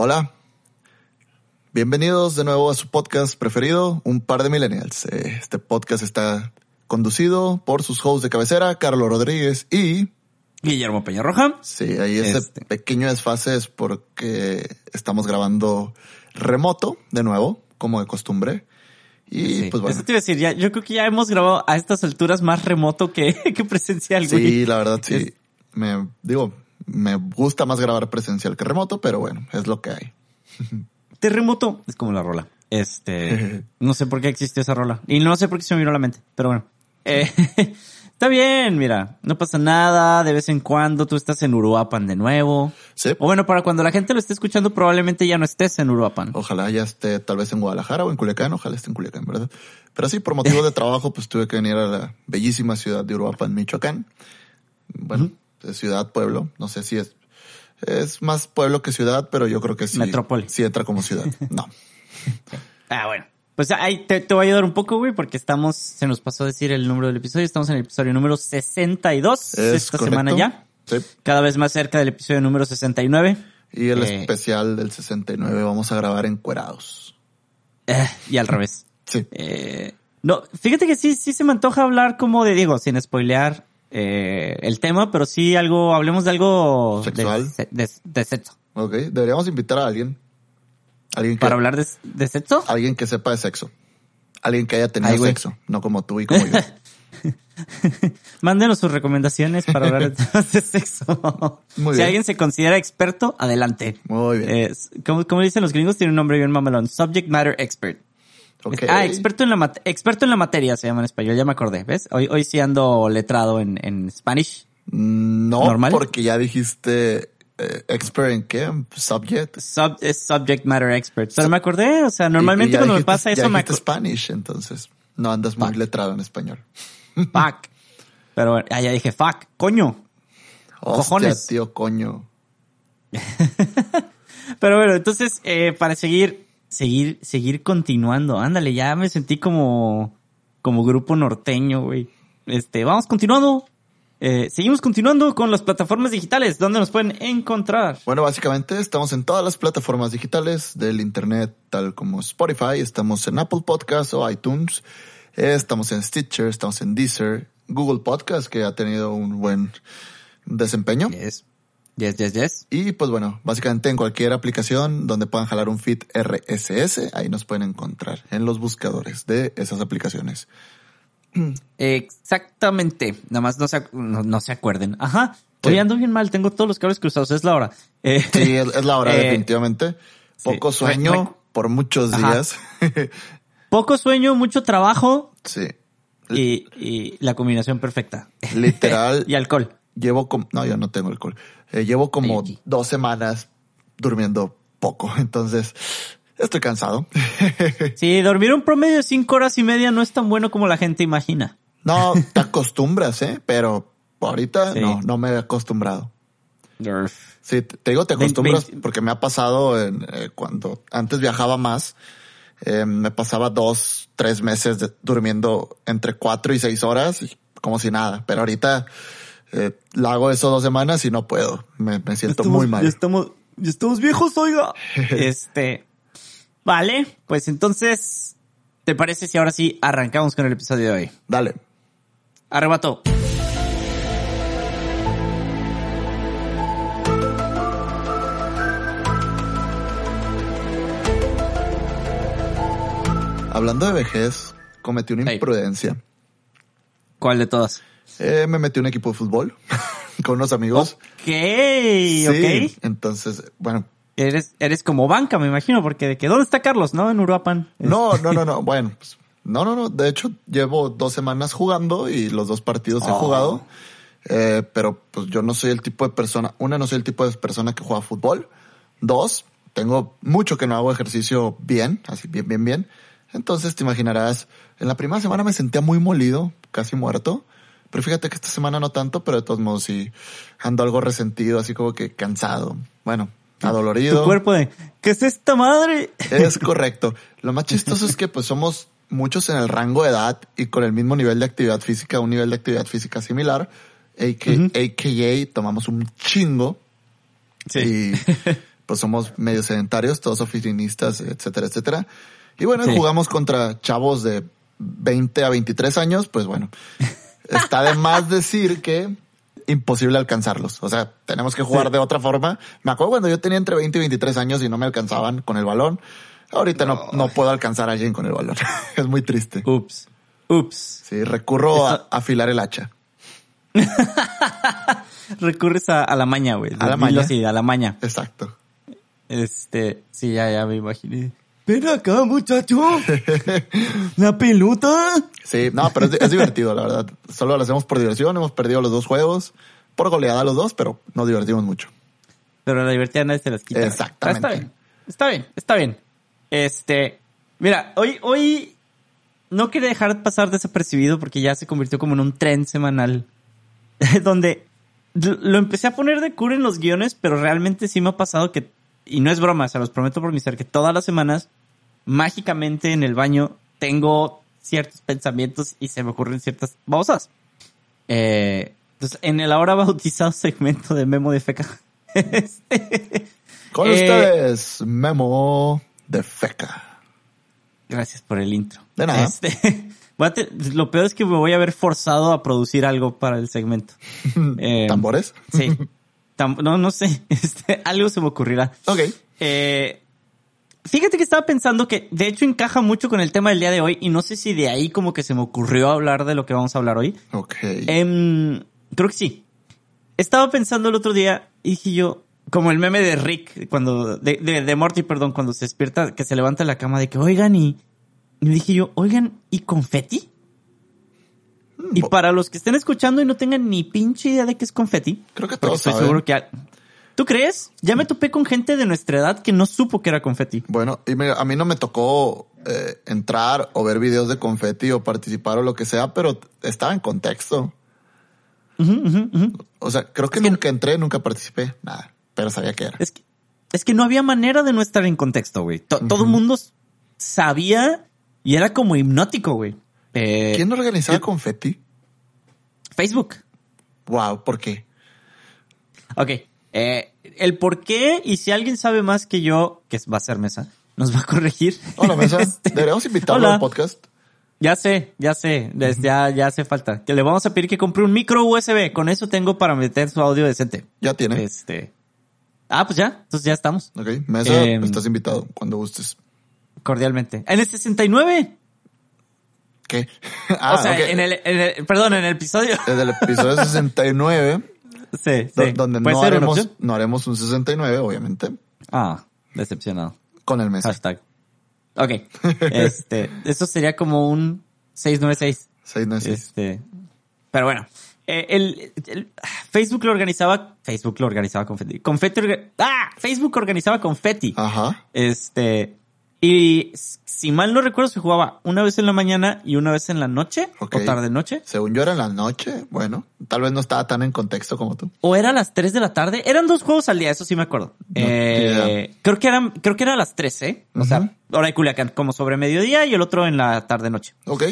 Hola. Bienvenidos de nuevo a su podcast preferido, Un par de millennials. Eh, Este podcast está conducido por sus hosts de cabecera, Carlos Rodríguez y... Guillermo Peñarroja. Sí, ahí ese Este. pequeño desfase es porque estamos grabando remoto de nuevo, como de costumbre. Y Sí, pues bueno. Eso te iba a decir, ya, yo creo que ya hemos grabado a estas alturas más remoto que, que presencial, güey. Sí, la verdad sí. Es- Me digo, me gusta más grabar presencial que remoto, pero bueno, es lo que hay. Terremoto es como la rola. Este, no sé por qué existe esa rola. Y no sé por qué se me vino a la mente, pero bueno. Eh, está bien, mira, no pasa nada. De vez en cuando tú estás en Uruapan de nuevo. Sí. O bueno, para cuando la gente lo esté escuchando, probablemente ya no estés en Uruapan. Ojalá ya esté tal vez en Guadalajara o en Culiacán, ojalá esté en Culiacán, ¿verdad? Pero sí, por motivos de trabajo, pues tuve que venir a la bellísima ciudad de Uruapan, Michoacán. Bueno, ciudad, pueblo, no sé si es, es más pueblo que ciudad, pero yo creo que sí. Metrópoli. Sí entra como ciudad. No. Ah, bueno. Pues ahí te, te voy a ayudar un poco, güey, porque estamos, se nos pasó a decir el número del episodio, estamos en el episodio número 62 Es esta correcto. semana ya. Sí. Cada vez más cerca del episodio número 69. Y el Eh. especial del 69 vamos a grabar encuerados. Eh, y al revés. Sí. Eh, no, fíjate que sí, sí se me antoja hablar como de, digo, sin spoilear eh, el tema, pero sí algo, hablemos de algo de- ¿Sexual? De, de sexo. Ok, deberíamos invitar a alguien. Alguien que, Para hablar de, de sexo. alguien que sepa de sexo. Alguien que haya tenido Ay, sexo, no como tú y como yo. Mándenos sus recomendaciones para hablar de temas de sexo. Muy si bien. alguien se considera experto, adelante. Muy bien. Como, como dicen los gringos, tiene un nombre bien mamelón. Subject Matter Expert. Ah, experto en la experto en la materia se llama en español, ya me acordé, ¿ves? Hoy, hoy sí ando letrado en, en Spanish. No, ¿Normal? porque ya dijiste eh, expert en qué? Subject. Sub- es Subject Matter Expert. Pero me acordé, o sea, normalmente ya cuando me pasa ya eso me dijiste acuerdo. Spanish, entonces no andas muy Fuck. letrado en español. Fuck. Pero ah, ya dije, fuck, coño. Hostia, Cojones. tío, coño. Pero bueno, entonces, eh, para seguir, seguir, seguir continuando, ándale, ya me sentí como, como grupo norteño, güey. Este, vamos continuando. Eh, seguimos continuando con las plataformas digitales, donde nos pueden encontrar. Bueno, básicamente estamos en todas las plataformas digitales del internet, tal como Spotify, estamos en Apple Podcasts o iTunes, eh, estamos en Stitcher, estamos en Deezer, Google Podcast, que ha tenido un buen desempeño. Yes. Yes, yes, yes. Y pues bueno, básicamente en cualquier aplicación donde puedan jalar un feed RSS, ahí nos pueden encontrar en los buscadores de esas aplicaciones. Exactamente. Nada más no se, no, no se acuerden. Ajá. Hoy Sí. ando bien mal, tengo todos los cables cruzados, es la hora. Eh, Sí, es, es la hora Eh, definitivamente. Poco sí. sueño re- por muchos Ajá. días. Poco sueño, mucho trabajo sí. y, y la combinación perfecta. Literal. y alcohol. Llevo como, no, yo no tengo alcohol. Eh, llevo como dos semanas durmiendo poco, entonces estoy cansado. Sí, dormir un promedio de cinco horas y media no es tan bueno como la gente imagina. no, te acostumbras, eh, pero ahorita Sí. no, no me he acostumbrado. Sí, te digo, te acostumbras porque me ha pasado en, eh, cuando antes viajaba más, eh, me pasaba dos, tres meses de- durmiendo entre cuatro y seis horas como si nada, pero ahorita eh, la hago eso dos semanas y no puedo, me, me siento muy mal. Ya estamos, ya estamos viejos, oiga. este. Vale, pues entonces, ¿te parece si ahora sí arrancamos con el episodio de hoy? Dale. Arrebato. Hablando de vejez, cometí una Hey. imprudencia. ¿Cuál de todas? Eh, me metí a un equipo de fútbol con unos amigos. Ok, Sí, ok. entonces, bueno, Eres, eres como banca, me imagino, porque de que ¿dónde está Carlos? ¿No? En Uruapan. No, no, no, no. Bueno, pues, no, no, no. De hecho, llevo dos semanas jugando y los dos partidos he Oh. jugado. Eh, pero pues yo no soy el tipo de persona, una, no soy el tipo de persona que juega fútbol. Dos, tengo mucho que no hago ejercicio bien, así bien, bien, bien. Entonces te imaginarás, en la primera semana me sentía muy molido, casi muerto. Pero fíjate que esta semana no tanto, pero de todos modos sí ando algo resentido, así como que cansado. Bueno, adolorido. Tu cuerpo de, ¿qué es esta madre? Es correcto. Lo más chistoso es que pues somos muchos en el rango de edad y con el mismo nivel de actividad física, un nivel de actividad física similar, AK, Ujú. AKA tomamos un chingo. Y pues somos medio sedentarios, todos oficinistas, etcétera, etcétera. Y bueno, Sí. jugamos contra chavos de 20 a 23 años, pues bueno, está de más decir que imposible alcanzarlos. O sea, tenemos que jugar Sí. de otra forma. Me acuerdo cuando yo tenía entre 20 y 23 años y no me alcanzaban con el balón. Ahorita no, no puedo alcanzar a alguien con el balón. es muy triste. Ups. Ups. Sí, recurro a afilar el hacha. Recurres a, a la maña, güey. A la maña. así, a la maña. Exacto. Este, sí, ya, ya me imaginé. Ven acá, muchacho. La pelota. Sí, no, pero es, es divertido, la verdad. Solo lo hacemos por diversión. Hemos perdido los dos juegos. Por goleada los dos, pero nos divertimos mucho. Pero la divertida nadie se las quita. Exactamente. Está bien. Está bien, está bien. Este, mira, hoy, hoy no quería dejar pasar desapercibido porque ya se convirtió como en un tren semanal. donde lo empecé a poner de cura en los guiones, pero realmente sí me ha pasado que, y no es broma, se los prometo por mi ser, que todas las semanas, mágicamente en el baño, tengo ciertos pensamientos y se me ocurren ciertas babosas. Eh, entonces, en el ahora bautizado segmento de Memo de Feca. este, Con Eh, ustedes, Memo de Feca. Gracias por el intro. De nada. Este, lo peor es que me voy a ver forzado a producir algo para el segmento. Eh, ¿Tambores? Sí. Tam- no, no sé. Este, algo se me ocurrirá. Ok. Eh, fíjate que estaba pensando que de hecho encaja mucho con el tema del día de hoy y no sé si de ahí como que se me ocurrió hablar de lo que vamos a hablar hoy. Ok. Em, creo que sí. Estaba pensando el otro día y dije yo, como el meme de Rick, cuando, de, de, de Morty, perdón, cuando se despierta, que se levanta de la cama de que, oigan, y, y dije yo, oigan, ¿y confeti? Y bo- para los que estén escuchando y no tengan ni pinche idea de qué es confeti, Creo que todos estoy saben. seguro que... ¿Tú crees? Ya me topé con gente de nuestra edad que no supo que era confeti. Bueno, y me- a mí no me tocó eh, entrar o ver videos de confeti o participar o lo que sea, pero estaba en contexto. O sea, creo que Es que- nunca entré, nunca participé, nada, pero sabía que era. Es que, es que no había manera de no estar en contexto, güey. To- Todo el mundo sabía y era como hipnótico, güey. Eh, ¿Quién organizaba confeti? Facebook. Wow, ¿por qué? Ok. Eh, el por qué y si alguien sabe más que yo, que va a ser mesa, nos va a corregir. Hola, Mesa. Este, Deberíamos invitarlo hola. al podcast. Ya sé, ya sé, ya, ya hace falta. Que le vamos a pedir que compre un micro USB. Con eso tengo para meter su audio decente. Ya tiene. Este. Ah, pues ya, entonces ya estamos. Ok, Mesa, Em, estás invitado cuando gustes. Cordialmente. En el 69. ¿Qué? Ah, o sea, ok. en, el, en el, perdón, en el episodio. Desde el episodio 69, Sí, sí. donde ¿Puede no haremos, no haremos un 69, obviamente, Ah, decepcionado. con el Mesa. Hashtag. Ok. Este, eso sería como un 696. 696. Este, pero bueno. Eh, el, el- Facebook lo organizaba, Facebook lo organizaba. Confetti, orga- ah, Facebook organizaba Confetti. Ajá. Este, y si mal no recuerdo, se jugaba una vez en la mañana y una vez en la noche, o tarde noche. Según yo era en la noche, bueno, tal vez no estaba tan en contexto como tú. O era a las 3 de la tarde. Eran dos juegos al día, eso sí me acuerdo. No, Eh, creo que eran, creo que era a las 3, ¿eh? O Ujú. sea, hora de Culiacán, como sobre mediodía y el otro en la tarde noche. Ok.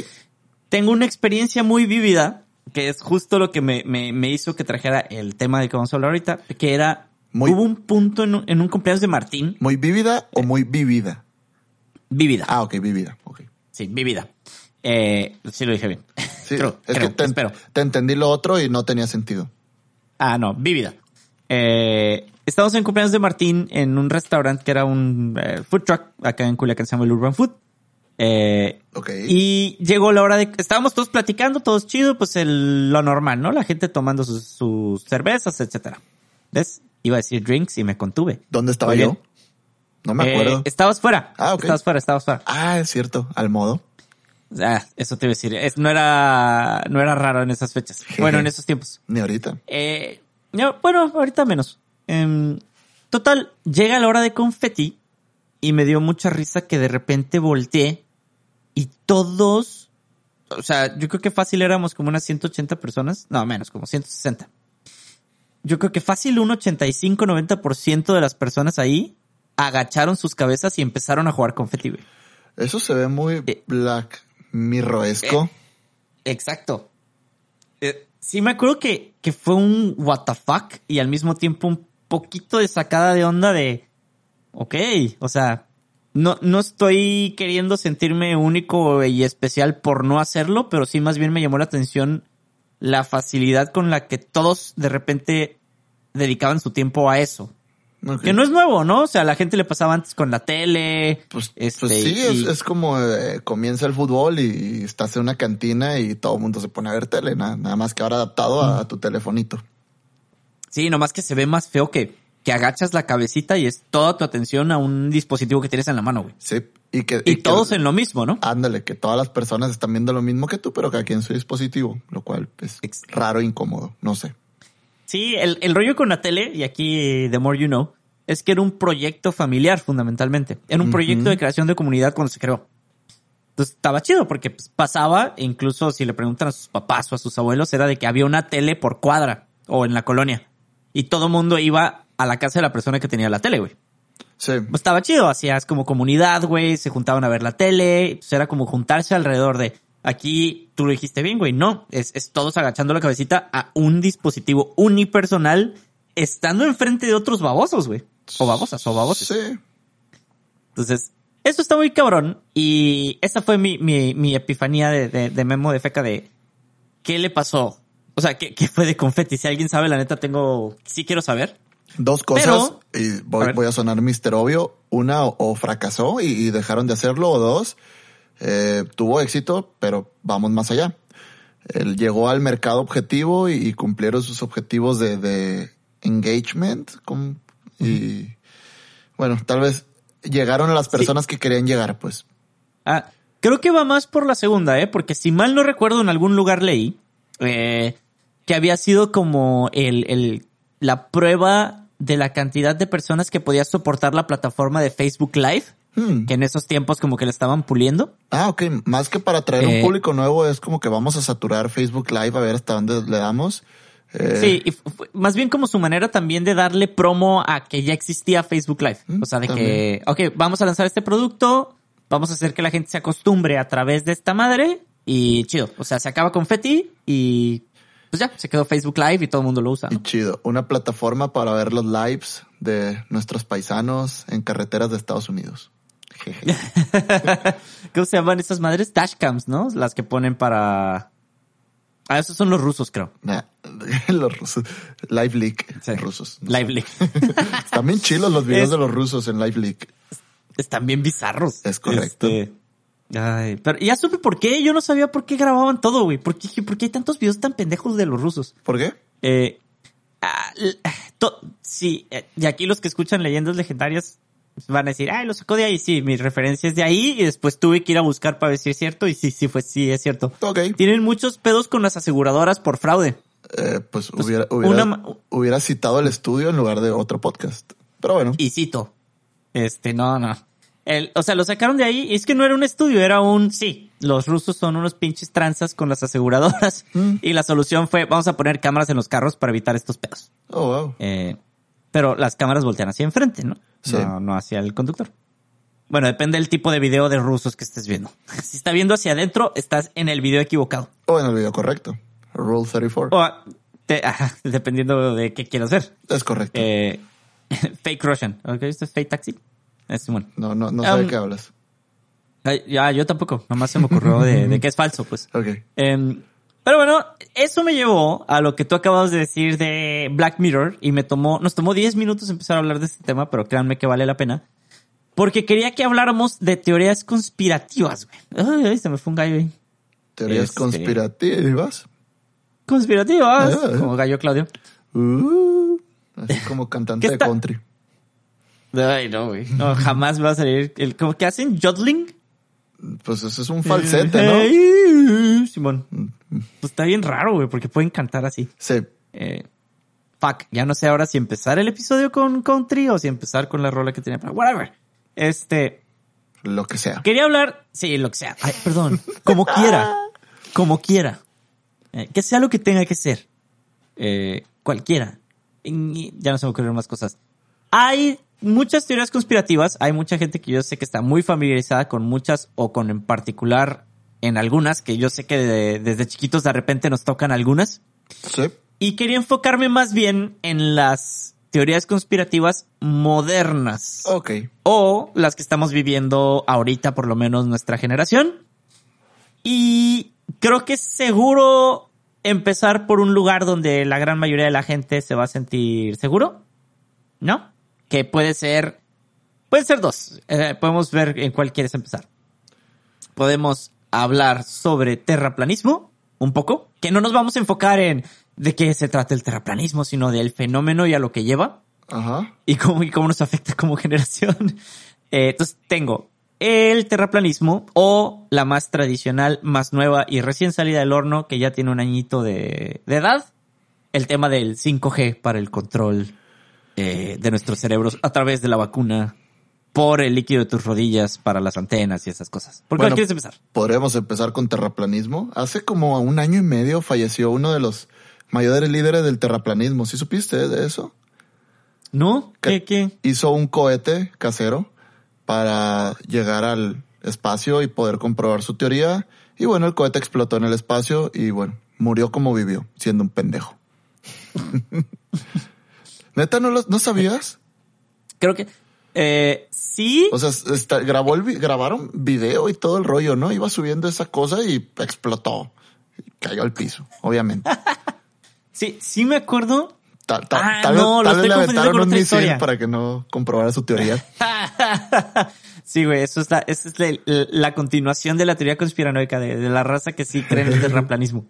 Tengo una experiencia muy vívida, que es justo lo que me, me, me hizo que trajera el tema de que vamos a hablar ahorita, que era, Muy- hubo un punto en un, en un cumpleaños de Martín, ¿Muy vívida o muy vívida? Vívida. Ah, ok, vívida. Ok. Sí, vívida. Eh, sí lo dije bien. Sí, Creo, es creo, que te, espero. te entendí lo otro y no tenía sentido. Ah, no, vívida. Eh, estamos en cumpleaños de Martín en un restaurante que era un eh, food truck acá en Culiacán, se llama el Urban Food. Eh, Ok. y llegó la hora de... Estábamos todos platicando, todos chido, pues el, lo normal, ¿no? La gente tomando sus, sus cervezas, etcétera. ¿Ves? Iba a decir drinks y me contuve. ¿Dónde estaba Muy yo? bien. No me Eh, acuerdo. estabas fuera. Ah, ok. Estabas fuera, estabas fuera. Ah, es cierto, al modo. Ah, eso te iba a decir. Es, no era, no era raro en esas fechas. Bueno, en esos tiempos. Ni ahorita. Eh, no, bueno, ahorita menos. Em, total, llega la hora de confeti y me dio mucha risa que de repente volteé y todos, o sea, yo creo que fácil éramos como unas 180 personas, no, menos, como 160. Yo creo que fácil un 85-90% de las personas ahí agacharon sus cabezas y empezaron a jugar confeti, güey. Eso se ve muy Eh. Black Mirroesco. Exacto. Eh, sí me acuerdo que, que fue un what the fuck y al mismo tiempo un poquito de sacada de onda de ok. O sea, no, no estoy queriendo sentirme único y especial por no hacerlo, pero sí más bien me llamó la atención la facilidad con la que todos de repente dedicaban su tiempo a eso. Que no es nuevo, ¿no? O sea, la gente le pasaba antes con la tele. Pues, este, pues sí, y- es, es como eh, comienza el fútbol y estás en una cantina y todo el mundo se pone a ver tele, nada, nada más que ahora adaptado a, a tu telefonito. Sí, nomás que se ve más feo que, que agachas la cabecita y es toda tu atención a un dispositivo que tienes en la mano, güey. Sí, y que... Y, que- todos en lo mismo, ¿no? Ándale, que todas las personas están viendo lo mismo que tú, pero cada quien en su dispositivo, lo cual es raro e incómodo, no sé. Sí, el, el rollo con la tele, y aquí The More You Know, es que era un proyecto familiar fundamentalmente. Era un proyecto de creación de comunidad cuando se creó. Entonces estaba chido porque pues, pasaba, e incluso si le preguntan a sus papás o a sus abuelos, era de que había una tele por cuadra o en la colonia. Y todo mundo iba a la casa de la persona que tenía la tele, güey. Sí, Pues estaba chido, hacías como comunidad, güey, se juntaban a ver la tele, pues era como juntarse alrededor de, aquí tú lo dijiste bien, güey, no, es, es todos agachando la cabecita a un dispositivo unipersonal estando enfrente de otros babosos, güey, o babosas, o babosos. sí. Entonces, eso está muy cabrón y esa fue mi, mi, mi epifanía de, de, de Memo de Feca de, ¿qué le pasó? O sea, ¿qué, qué fue de confeti? Si alguien sabe, la neta tengo, sí quiero saber. Dos cosas, Pero- y A voy, ver. voy a sonar mister obvio. Una, o, o fracasó y, y dejaron de hacerlo, o dos, eh, tuvo éxito, pero vamos más allá. Él llegó al mercado objetivo y, y cumplieron sus objetivos de, de engagement. con- y bueno, tal vez llegaron a las personas que querían llegar, pues. Ah, creo que va más por la segunda, ¿eh? Porque si mal no recuerdo, en algún lugar leí eh, que había sido como el, el, la prueba de la cantidad de personas que podía soportar la plataforma de Facebook Live, Hmm. que en esos tiempos como que la estaban puliendo. Ah, ok. Más que para traer Eh, un público nuevo, es como que vamos a saturar Facebook Live a ver hasta dónde le damos. Eh, Sí, y más bien como su manera también de darle promo a que ya existía Facebook Live. Mm, O sea, de que, ok, vamos a lanzar este producto, vamos a hacer que la gente se acostumbre a través de esta madre y chido. O sea, se acaba Confetti y pues ya, se quedó Facebook Live y todo el mundo lo usa. Y chido. Una plataforma para ver los lives de nuestros paisanos en carreteras de Estados Unidos. ¿Cómo se llaman esas madres? Dashcams, ¿no? Las que ponen para... Ah, esos son los rusos, creo. Nah, los rusos. Live Leak. Sí. Rusos. no Live Leak. Están bien chilos los videos Es- de los rusos en Live Leak. Están bien bizarros. Es correcto. Este, Ay, pero ya supe por qué. Yo no sabía por qué grababan todo, güey. ¿Por qué, por qué hay tantos videos tan pendejos de los rusos? ¿Por qué? Eh, ah, to- sí, eh, y aquí los que escuchan leyendas legendarias van a decir, ay, lo sacó de ahí. Sí, mi referencia es de ahí y después tuve que ir a buscar para ver si es cierto y sí, sí fue, sí es cierto. Ok. Tienen muchos pedos con las aseguradoras por fraude. Eh, pues hubiera, hubiera, una ma- hubiera citado el estudio en lugar de otro podcast. Pero bueno. Y cito, este, no, no. El, o sea, lo sacaron de ahí y es que no era un estudio, era un, sí, los rusos son unos pinches tranzas con las aseguradoras Mm. y la solución fue, vamos a poner cámaras en los carros para evitar estos pedos. Oh, wow. Eh, pero las cámaras voltean hacia enfrente, ¿no? Sí. No, no hacia el conductor. Bueno, depende del tipo de video de rusos que estés viendo. Si está viendo hacia adentro, estás en el video equivocado. O en el video correcto. Rule 34. O te- ajá, dependiendo de qué quieras hacer. Es correcto. Eh, fake Russian. ¿Ok? ¿Esto es fake taxi? Es bueno. no, no, no sé de um, qué hablas. Ya, yo tampoco. Nomás se me ocurrió de, de que es falso, pues. Ok. Em, pero bueno, eso me llevó a lo que tú acabas de decir de Black Mirror y me tomó, nos tomó 10 minutos empezar a hablar de este tema, pero créanme que vale la pena. Porque quería que habláramos de teorías conspirativas, güey. Ay, ay, se me fue un gallo ahí. Teorías Este- conspirativas. Conspirativas, Ah. como gallo Claudio. Uh, así como cantante ¿Qué de country. Ay, no, güey. No, jamás va a salir el, como que hacen jodling. Pues eso es un falsete, ¿no? Hey, Simón. Pues está bien raro, güey, porque pueden cantar así. Sí. Eh, fuck, ya no sé ahora si empezar el episodio con country o si empezar con la rola que tenía para whatever. Este, Lo que sea. quería hablar, sí, lo que sea. Ay, perdón, como quiera, como quiera. Eh, que sea lo que tenga que ser. Eh, cualquiera. Y ya no se me ocurrieron más cosas. Hay muchas teorías conspirativas, hay mucha gente que yo sé que está muy familiarizada con muchas o con en particular en algunas, que yo sé que de- desde chiquitos de repente nos tocan algunas. Sí. Y quería enfocarme más bien en las teorías conspirativas modernas. Ok. O las que estamos viviendo ahorita, por lo menos nuestra generación. Y creo que es seguro empezar por un lugar donde la gran mayoría de la gente se va a sentir seguro. ¿No? Que puede ser, puede ser dos. Eh, podemos ver en cuál quieres empezar. Podemos hablar sobre terraplanismo, un poco, que no nos vamos a enfocar en de qué se trata el terraplanismo, sino del fenómeno y a lo que lleva Ajá. y cómo, y cómo nos afecta como generación. Eh, entonces tengo el terraplanismo o la más tradicional, más nueva y recién salida del horno que ya tiene un añito de, de edad, el tema del 5G para el control eh, de nuestros cerebros a través de la vacuna por el líquido de tus rodillas para las antenas y esas cosas. ¿Por cuál Bueno, quieres empezar? Podríamos empezar con terraplanismo. Hace como un año y medio falleció uno de los mayores líderes del terraplanismo. ¿Sí supiste de eso? ¿No? ¿Qué, qué? Hizo un cohete casero para llegar al espacio y poder comprobar su teoría. Y bueno, el cohete explotó en el espacio y bueno, murió como vivió, siendo un pendejo. Neta, ¿no, lo- no sabías? Creo que... Eh, sí. O sea, está- grabó el, grabaron video y todo el rollo, ¿no? Iba subiendo esa cosa y explotó. Y cayó al piso, obviamente. Sí, sí me acuerdo Tal, tal- Ah, tal no, tal vez estoy le aventaron con un misil historia. para que no comprobara su teoría. sí, güey, eso es la, esa es la, la continuación de la teoría conspiranoica de, de la raza que sí cree en el terraplanismo.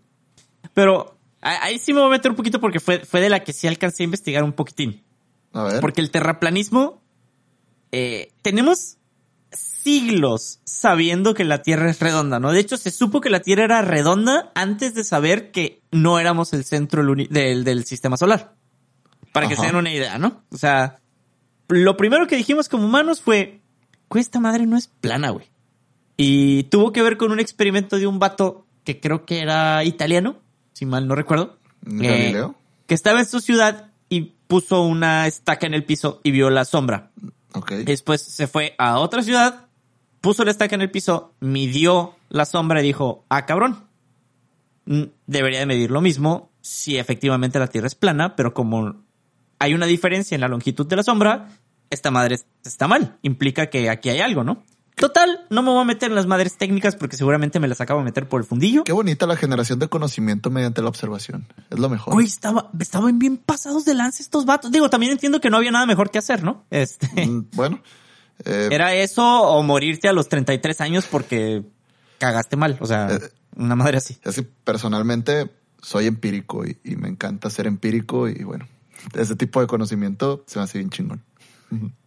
Pero ahí sí me voy a meter un poquito porque fue, fue de la que sí alcancé a investigar un poquitín. A ver. Porque el terraplanismo, eh, tenemos siglos sabiendo que la Tierra es redonda, ¿no? De hecho, se supo que la Tierra era redonda antes de saber que no éramos el centro del sistema solar. Para que se den una idea, ¿no? O sea, lo primero que dijimos como humanos fue, "Güey, esta madre no es plana, güey. Y tuvo que ver con un experimento de un vato que creo que era italiano, si mal no recuerdo. Galileo. que estaba en su ciudad y puso una estaca en el piso y vio la sombra. Después se fue a otra ciudad, puso la estaca en el piso, midió la sombra y dijo, ah, cabrón, mm, debería de medir lo mismo si efectivamente la Tierra es plana, pero como hay una diferencia en la longitud de la sombra, esta madre es- está mal. Implica que aquí hay algo, ¿no? Total, no me voy a meter en las madres técnicas porque seguramente me las acabo de meter por el fundillo. Qué bonita la generación de conocimiento mediante la observación. Es lo mejor. Güey, estaba, estaban bien pasados de lance estos vatos. Digo, también entiendo que no había nada mejor que hacer, ¿no? Este, Mm, Bueno. eh, era eso o morirte a los 33 años porque cagaste mal. O sea, Eh. una madre así. que personalmente soy empírico y, y me encanta ser empírico y bueno, ese tipo de conocimiento se me hace bien chingón.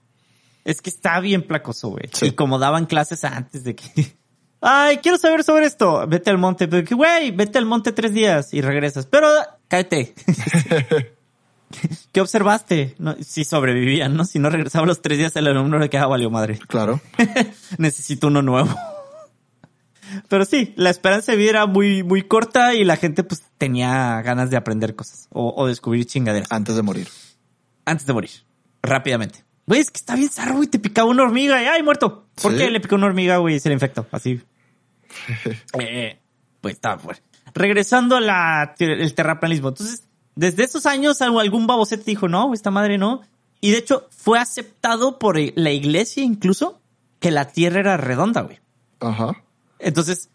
Es que está bien placoso, güey. Sí. Y como daban clases antes de que... Ay, quiero saber sobre esto. Vete al monte. Pero que, güey, vete al monte tres días y regresas. Pero cállate. ¿Qué observaste? No, si sobrevivían, ¿no? Si no regresaba los tres días, el alumno le quedaba valió madre. Claro. necesito uno nuevo. Pero sí, la esperanza de vida era muy, muy corta y la gente pues tenía ganas de aprender cosas o, o descubrir chingaderas Antes de morir. antes de morir, rápidamente. Güey, es que está bien zarro, güey, te picaba una hormiga y ¡ay, muerto! ¿Por ¿Sí? qué le picó una hormiga, güey, y se le infectó? Así. Eh, pues está fuerte. Regresando a la, el terraplanismo. Entonces, desde esos años algún babocete dijo, no, esta madre no. Y de hecho, fue aceptado por la iglesia incluso que la tierra era redonda, güey. Ajá. Entonces,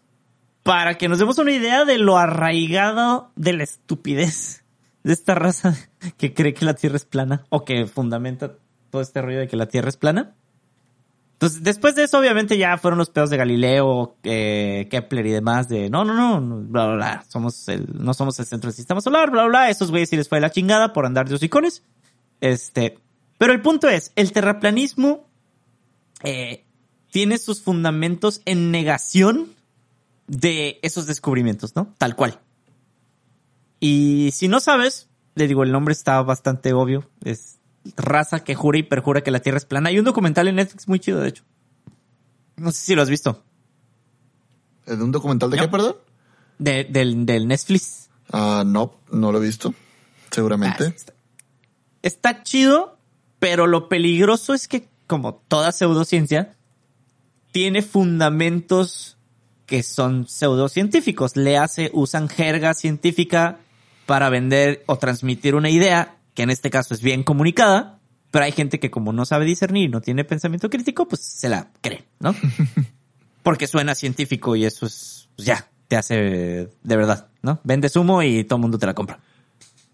para que nos demos una idea de lo arraigado de la estupidez de esta raza que cree que la Tierra es plana o que fundamenta todo este rollo de que la Tierra es plana. Entonces, después de eso, obviamente ya fueron los pedos de Galileo, eh, Kepler y demás de no, no, no, bla, bla, bla, somos el, no somos el centro del sistema solar, bla, bla, bla. Esos güeyes sí les fue la chingada por andar de hocicones. Este, pero el punto es, el terraplanismo, eh, tiene sus fundamentos en negación de esos descubrimientos, ¿no? Tal cual. Y si no sabes, le digo, el nombre está bastante obvio. Es raza que jura y perjura que la Tierra es plana. Hay un documental en Netflix muy chido, de hecho. No sé si lo has visto. ¿Es un documental de No. qué, perdón? De- del, del Netflix. Ah, no, no lo he visto. Seguramente. Ah, está, está chido, pero lo peligroso es que, como toda pseudociencia, tiene fundamentos que son pseudocientíficos. Le hace, usan jerga científica para vender o transmitir una idea que en este caso es bien comunicada, pero hay gente que como no sabe discernir, no tiene pensamiento crítico, pues se la cree, ¿no? Porque suena científico y eso es, pues ya, te hace de verdad, ¿no? Vendes humo y todo el mundo te la compra.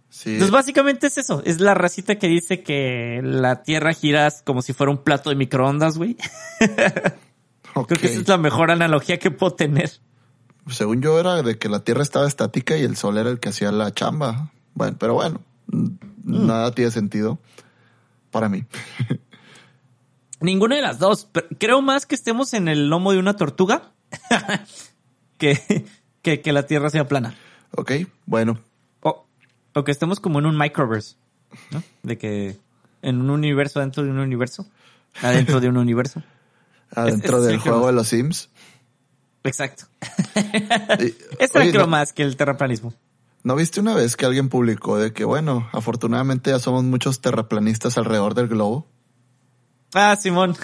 Sí. Entonces básicamente es eso, es la racita que dice que la Tierra gira como si fuera un plato de microondas, güey. Creo que esa es la mejor analogía que puedo tener. Según yo era de que la Tierra estaba estática y el Sol era el que hacía la chamba. Bueno, pero bueno, Mm. nada tiene sentido para mí. Ninguna de las dos. pero creo más que estemos en el lomo de una tortuga que, que, que la Tierra sea plana. ok, bueno, O, o que estemos como en un microverse, ¿no? De que en un universo dentro de un universo. Adentro de un universo. adentro es del juego de los Sims. Exacto. Esta creo ¿no, más que el terraplanismo. ¿No viste una vez que alguien publicó de que, bueno, afortunadamente ya somos muchos terraplanistas alrededor del globo? Ah, Simón.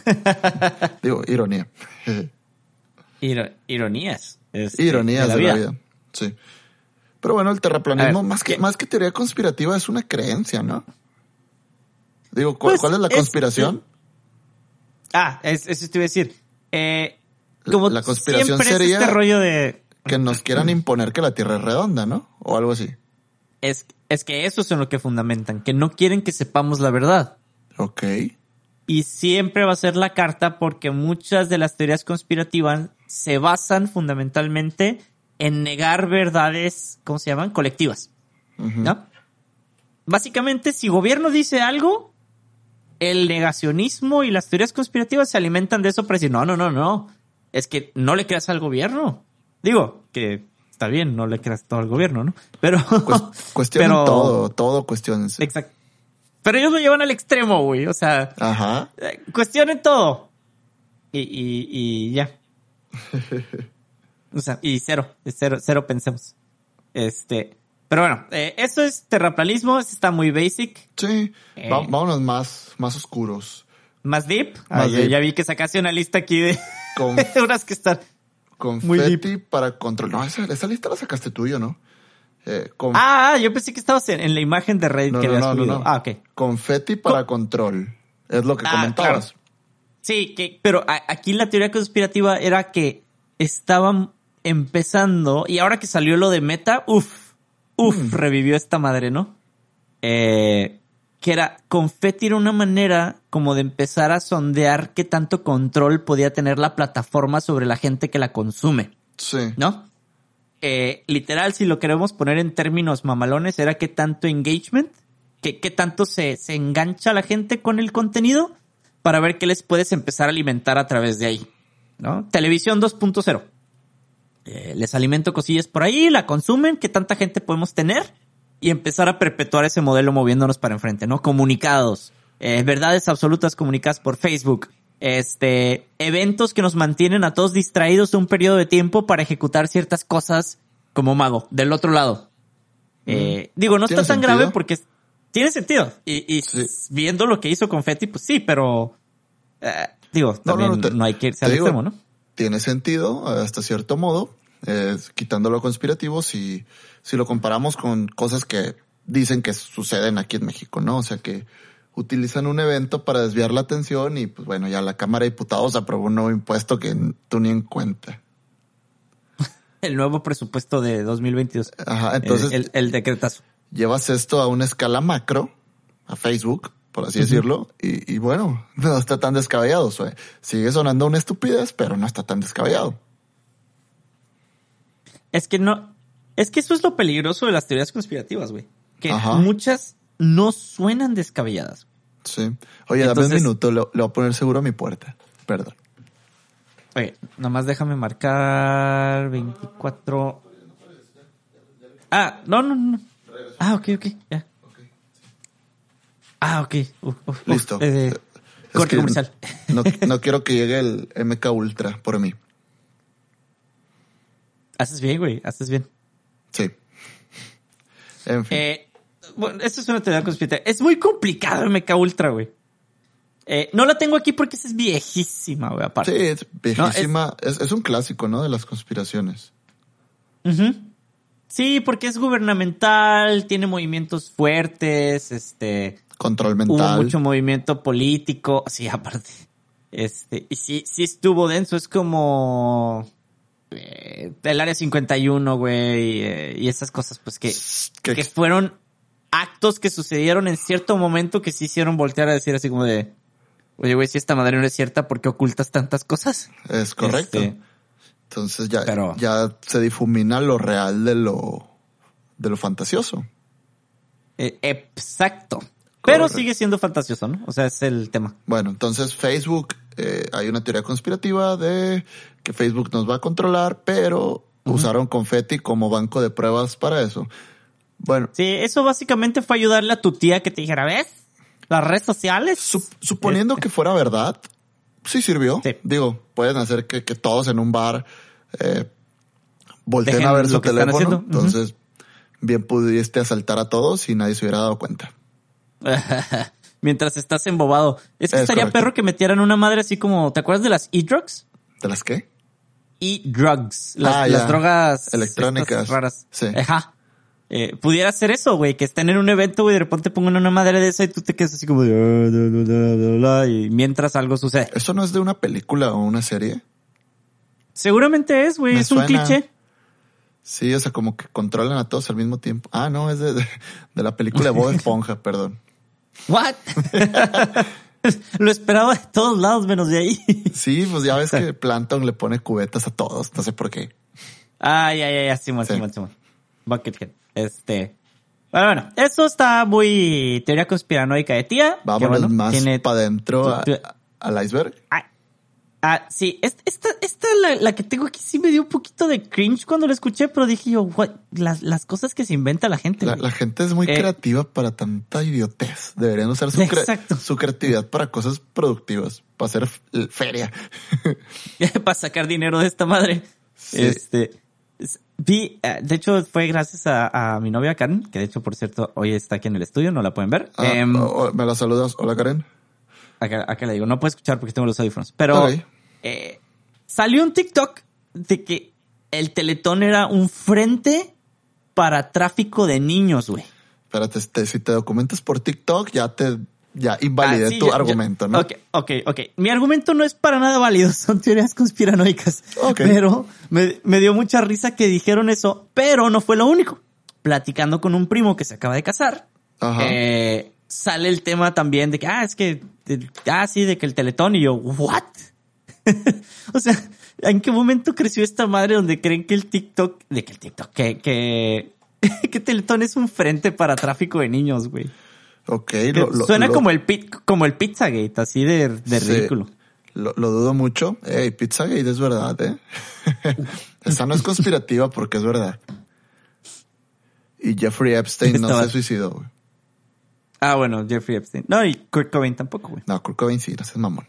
Digo, ironía. Iro- ironías. este, Ironías de la, vida. Sí. Pero bueno, el terraplanismo, ver, más que, ¿qué? más que teoría conspirativa, es una creencia, ¿no? Digo, ¿cu- Pues, ¿cuál es la es- conspiración? Ah, es- eso te iba a decir. Eh, como La conspiración siempre es sería- este rollo de... Que nos quieran imponer que la Tierra es redonda, ¿no? O algo así. Es, es que eso es en lo que fundamentan, que no quieren que sepamos la verdad. Ok. Y siempre va a ser la carta porque muchas de las teorías conspirativas se basan fundamentalmente en negar verdades, ¿cómo se llaman? Colectivas. ¿no? Básicamente, si gobierno dice algo, el negacionismo y las teorías conspirativas se alimentan de eso para decir, no, no, no, no, es que no le creas al gobierno. Digo, que está bien, no le creas todo al gobierno, ¿no? Pero... Cues- cuestionen pero- todo, todo cuestiones. Exacto. Pero ellos lo llevan al extremo, güey. O sea, Ajá. eh, cuestionen todo. Y, y, y ya. o sea, y cero, cero, cero pensemos. Este, pero bueno, eh, eso es terraplanismo, eso está muy basic. Sí. Eh. Vámonos más, más oscuros. Más deep. Más Ah, ya- deep. Ya vi que sacaste una lista aquí de Con, unas que están. Confeti para control. No, esa, esa lista la sacaste tú y yo, ¿no? Eh, con- Ah, yo pensé que estabas en, en la imagen de Reddit no, que no, habías no, no, subido. no. Ah, ok. Confeti para control. Es lo que Ah, comentabas. Sí, que, pero a- aquí la teoría conspirativa era que estaban empezando y ahora que salió lo de Meta, uff, uff, Mm. revivió esta madre, ¿no? Eh, que era, Confetti era una manera como de empezar a sondear qué tanto control podía tener la plataforma sobre la gente que la consume, Sí. ¿no? Eh, literal, si lo queremos poner en términos mamalones, era qué tanto engagement, qué, qué tanto se, se engancha la gente con el contenido para ver qué les puedes empezar a alimentar a través de ahí, ¿no? Televisión 2.0. Eh, les alimento cosillas por ahí, la consumen, qué tanta gente podemos tener y empezar a perpetuar ese modelo moviéndonos para enfrente, ¿no? Comunicados, eh, verdades absolutas comunicadas por Facebook, este, eventos que nos mantienen a todos distraídos un periodo de tiempo para ejecutar ciertas cosas como mago, del otro lado. Eh, digo, no está ¿Tiene tan grave sentido? porque tiene sentido. Y, y Sí. viendo lo que hizo Confetti, pues sí, pero eh, digo, No, no, también no, no, te- hay que irse al digo, extremo, ¿no? Tiene sentido hasta cierto modo, eh, quitando lo conspirativo, si, si lo comparamos con cosas que dicen que suceden aquí en México, ¿no? O sea que utilizan un evento para desviar la atención y pues bueno, ya la Cámara de Diputados aprobó un nuevo impuesto que tú ni en cuenta. El nuevo presupuesto de 2022. Ajá, entonces el, el, el decretazo. llevas esto a una escala macro, a Facebook, por así decirlo, y, y bueno, no está tan descabellado. Sue- Sigue sonando una estupidez, pero no está tan descabellado. Es que no, es que eso es lo peligroso de las teorías conspirativas, güey. Que Ajá. muchas no suenan descabelladas. Sí. Oye, dame Entonces- un minuto, le, le voy a poner seguro a mi puerta. Perdón. Oye, nomás déjame marcar 24. Ah, no, no, no. Ah, ok, ok, ya. Ah, ok. Listo. Eh, corte comercial. No, no quiero que llegue el MK Ultra por mí. Haces bien, güey, haces bien. Sí. En fin. Eh, bueno, esto es una teoría conspirativa. Es muy complicado MK Ultra, güey. Eh, no la tengo aquí porque es viejísima, güey, aparte. sí, es viejísima. es... es un clásico, ¿no? De las conspiraciones. Sí, porque es gubernamental, tiene movimientos fuertes, este... Control Hubo mental. mucho movimiento político, sí, aparte. Este, y sí, sí estuvo denso, es como eh, el área 51, güey, eh, y esas cosas, pues que, que- que fueron actos que sucedieron en cierto momento que sí hicieron voltear a decir así como de, oye, güey, si esta madre no es cierta, ¿por qué ocultas tantas cosas? Es correcto. Este, Entonces ya, Pero- ya se difumina lo real de lo, de lo fantasioso. eh, exacto. Pero Correcto. sigue siendo fantasioso, ¿no? O sea, es el tema. Bueno, entonces Facebook, eh, hay una teoría conspirativa de que Facebook nos va a controlar, pero usaron confeti como banco de pruebas para eso. Bueno, Sí, eso básicamente fue ayudarle a tu tía que te dijera, ¿ves? Las redes sociales. sup- suponiendo que fuera verdad, sí sirvió. Sí. Digo, pueden hacer que, que todos en un bar eh, volteen Dejen a ver su teléfono. Entonces, bien pudiste asaltar a todos y nadie se hubiera dado cuenta. Mientras estás embobado. Es que Es estaría correcto. perro que metieran una madre así como, ¿te acuerdas de las e-drugs? ¿De las qué? E-drugs. Las, Ah, las drogas Electrónicas. raras. Sí. Ajá. Eh, pudiera ser eso, güey, que estén en un evento, güey, de repente pongan una madre de esa y tú te quedas así como de, "Ah, da, da, da, da, da", y mientras algo sucede. ¿Eso no es de una película o una serie? Seguramente es, güey, es un cliché. Sí, o sea, como que controlan a todos al mismo tiempo. Ah, no, es de, de, de la película de Bob Esponja, perdón. What? Lo esperaba de todos lados menos de ahí. Sí, pues ya ves que Planton le pone cubetas a todos, no sé por qué. Ay, ay, ay, Simón, Sí. Simón, Simón. Buckethead. Este. Bueno, bueno, eso está muy teoría conspiranoica de tía. bueno, más para adentro al iceberg. Ah, ah, sí, esta, esta, esta la, la que tengo aquí sí me dio un poquito de cringe cuando la escuché, pero dije yo, what, las, las cosas que se inventa la gente. La, gente es muy Eh, creativa para tanta idiotez. Deberían usar su, cre- Exacto. su creatividad para cosas productivas, para hacer feria. para sacar dinero de esta madre. Sí. Este, es- vi, eh, de hecho fue gracias a, a mi novia Karen, que de hecho, por cierto, hoy está aquí en el estudio, no la pueden ver. Ah, Em, o- o- me la saludas. Hola, Karen. acá, acá le digo, no puedo escuchar porque tengo los audífonos. Pero. Eh, salió un TikTok de que el Teletón era un frente para tráfico de niños, güey. Espérate, este, si te documentas por TikTok, ya te, ya invalidé Ah, sí, tu argumento, ¿no? Ok, ok, ok. Mi argumento no es para nada válido, son teorías conspiranoicas. Ok. Pero me, me dio mucha risa que dijeron eso, pero no fue lo único. Platicando con un primo que se acaba de casar, Ajá. eh, sale el tema también de que, ah, es que, de- ah, sí, de que el teletón y yo, ¿what? o sea, ¿en qué momento creció esta madre donde creen que el TikTok, de que el TikTok, que, que, que Teletón es un frente para tráfico de niños, güey? ok, lo, lo- Suena lo- como el pit, como el Pizzagate, así de, de Sí, ridículo. Lo, dudo mucho. Ey, Pizzagate es verdad, ¿eh? Esa no es conspirativa porque es verdad. Y Jeffrey Epstein no se suicidó, güey. Ah, bueno, Jeffrey Epstein. No, y Kurt Cobain tampoco, güey. No, Kurt Cobain sí, no seas mamón.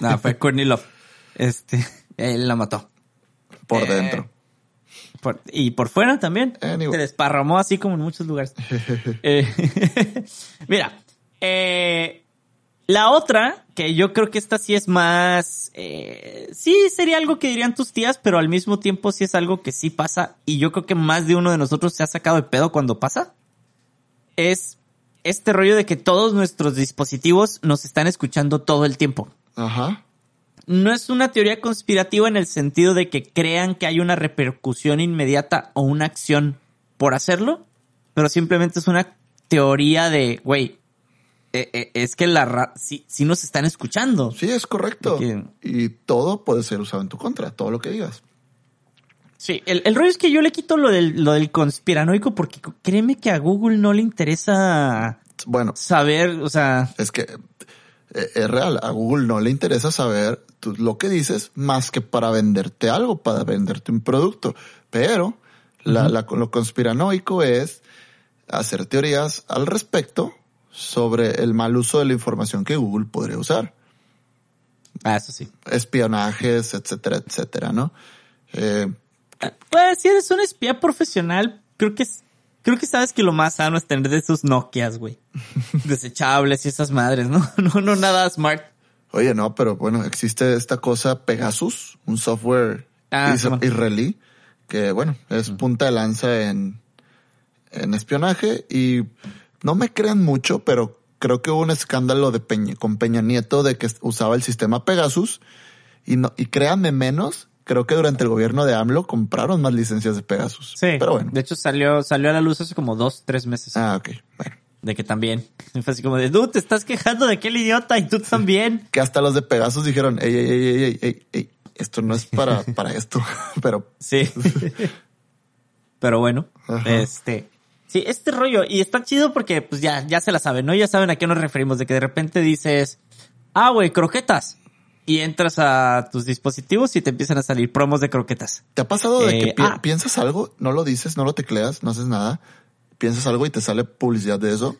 No, fue Courtney Love. Este, él la mató. Por Eh, dentro. Por- y por fuera también. Anyway. Se desparramó así como en muchos lugares. Eh, mira, eh, la otra, que yo creo que esta sí es más, sí sería algo que dirían tus tías, pero al mismo tiempo sí es algo que sí pasa y yo creo que más de uno de nosotros se ha sacado de pedo cuando pasa. Es este rollo de que todos nuestros dispositivos nos están escuchando todo el tiempo Ajá. no es una teoría conspirativa en el sentido de que crean que hay una repercusión inmediata o una acción por hacerlo, pero simplemente es una teoría de, güey, eh, eh, es que la ra sí, sí nos están escuchando. Sí, es correcto. Y todo puede ser usado en tu contra, todo lo que digas. Sí, el, el rollo es que yo le quito lo del, lo del conspiranoico porque créeme que a Google no le interesa Bueno, saber, o sea, es que es real. A Google no le interesa saber tú lo que dices más que para venderte algo, para venderte un producto. Pero la, la- lo conspiranoico es hacer teorías al respecto sobre el mal uso de la información que Google podría usar. ah, eso sí. Espionajes, etcétera, etcétera, ¿no? Eh, Pues si eres un espía profesional, creo que es, creo que sabes que lo más sano es tener de esos Nokias, güey. Desechables y esas madres, ¿no? No, no nada smart. Oye, no, pero bueno, existe esta cosa Pegasus, un software Ah, is- israelí que bueno, es punta de lanza en, en espionaje y no me crean mucho, pero creo que hubo un escándalo de Peña, con Peña Nieto de que usaba el sistema Pegasus y no, y créanme menos, creo que durante el gobierno de AMLO compraron más licencias de Pegasus. Sí. Pero bueno. De hecho, salió, salió a la luz hace como dos, tres meses. Ah, ok. Bueno. De que también. Fue así como de, tú te estás quejando de aquel idiota y tú también. Que hasta los de Pegasus dijeron, ey, ey, ey, ey, ey, ey, esto no es para, para esto. Pero Sí. Pero bueno, Ajá. este. Sí, este rollo. Y está chido porque, pues ya, ya se la saben, ¿no? Ya saben a qué nos referimos. De que de repente dices, ah, güey, croquetas. Y entras a tus dispositivos y te empiezan a salir promos de croquetas. ¿te ha pasado de Eh, que pi- ah. piensas algo, no lo dices, no lo tecleas, no haces nada? Piensas algo y te sale publicidad de eso.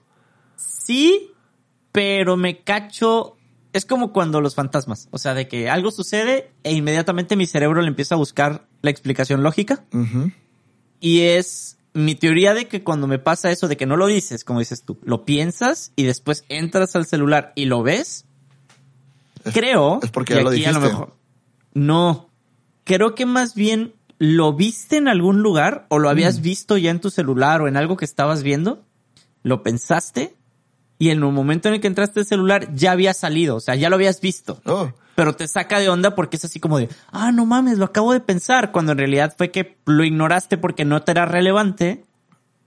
Sí, pero me cacho. Es como cuando los fantasmas. O sea, de que algo sucede e inmediatamente mi cerebro le empieza a buscar la explicación lógica. Y es mi teoría de que cuando me pasa eso de que no lo dices, como dices tú, lo piensas y después entras al celular y lo ves, Es- creo es porque que ya lo aquí a lo dijiste. mejor no. Creo que más bien lo viste en algún lugar o lo Mm. habías visto ya en tu celular o en algo que estabas viendo, lo pensaste y en un momento en el que entraste al celular ya había salido, o sea, ya lo habías visto Oh, pero te saca de onda porque es así como de, ah, no mames, lo acabo de pensar, cuando en realidad fue que lo ignoraste porque no te era relevante,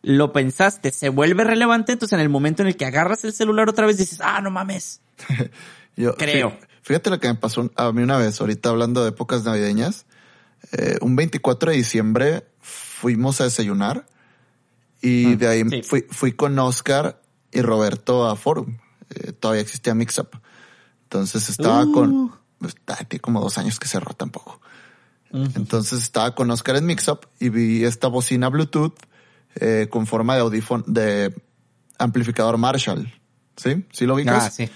lo pensaste, se vuelve relevante, entonces en el momento en el que agarras el celular otra vez dices, ah, no mames. yo, Creo. fí- Fíjate lo que me pasó a mí una vez, ahorita hablando de épocas navideñas. Eh, un 24 de diciembre fuimos a desayunar y de ahí sí. fui, fui con Oscar y Roberto a Forum. Eh, todavía existía Mixup. Entonces estaba Uh. con, pues, ah, tiene como dos años que cerró tampoco. Entonces estaba con Oscar en Mixup y vi esta bocina Bluetooth eh, con forma de audífono, de amplificador Marshall. ¿Sí? ¿Sí lo ubicas? Ah, sí.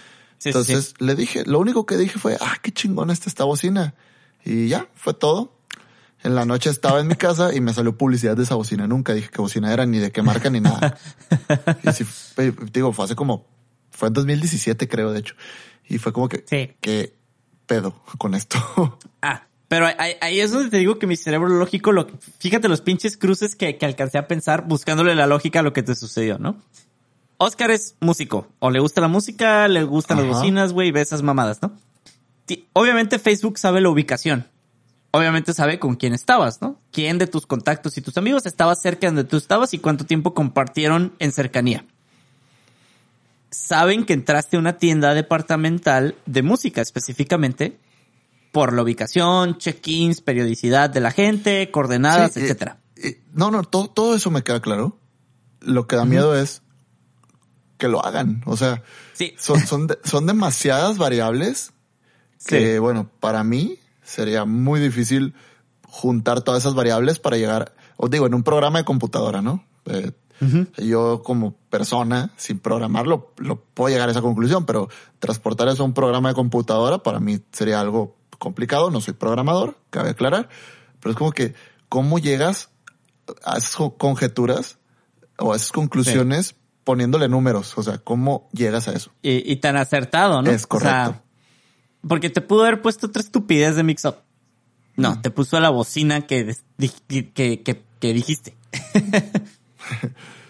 Sí, Entonces sí. le dije, lo único que dije fue, ah, qué chingón está esta bocina. Y ya, fue todo. En la noche estaba en mi casa y me salió publicidad de esa bocina. Nunca dije qué bocina era, ni de qué marca, ni nada. y sí, digo, fue hace como, fue en 2017 creo, de hecho. Y fue como que, Sí. qué pedo con esto. Ah, pero ahí, ahí es donde te digo que mi cerebro lógico, lo, fíjate los pinches cruces que, que alcancé a pensar buscándole la lógica a lo que te sucedió, ¿no? Oscar es músico, o le gusta la música, le gustan las bocinas, güey, ve esas mamadas, ¿no? Obviamente Facebook sabe la ubicación. Obviamente sabe con quién estabas, ¿no? Quién de tus contactos y tus amigos estaba cerca de donde tú estabas y cuánto tiempo compartieron en cercanía. Saben que entraste a una tienda departamental de música específicamente por la ubicación, check-ins, periodicidad de la gente, coordenadas, Sí, eh, etcétera. eh, no, no, todo, todo eso me queda claro. Lo que da miedo es que lo hagan. O sea, Sí. son, son, de- son demasiadas variables que, Sí. bueno, para mí sería muy difícil juntar todas esas variables para llegar, os digo, en un programa de computadora, ¿no? Eh, Yo como persona, sin programarlo, lo puedo llegar a esa conclusión, pero transportar eso a un programa de computadora para mí sería algo complicado. No soy programador, cabe aclarar, pero es como que, ¿cómo llegas a esas co- conjeturas o a esas conclusiones poniéndole números? O sea, ¿cómo llegas a eso? Y, y tan acertado, ¿no? Es correcto. O sea, porque te pudo haber puesto otra estupidez de mix-up. No, te puso la bocina que, que, que, que dijiste.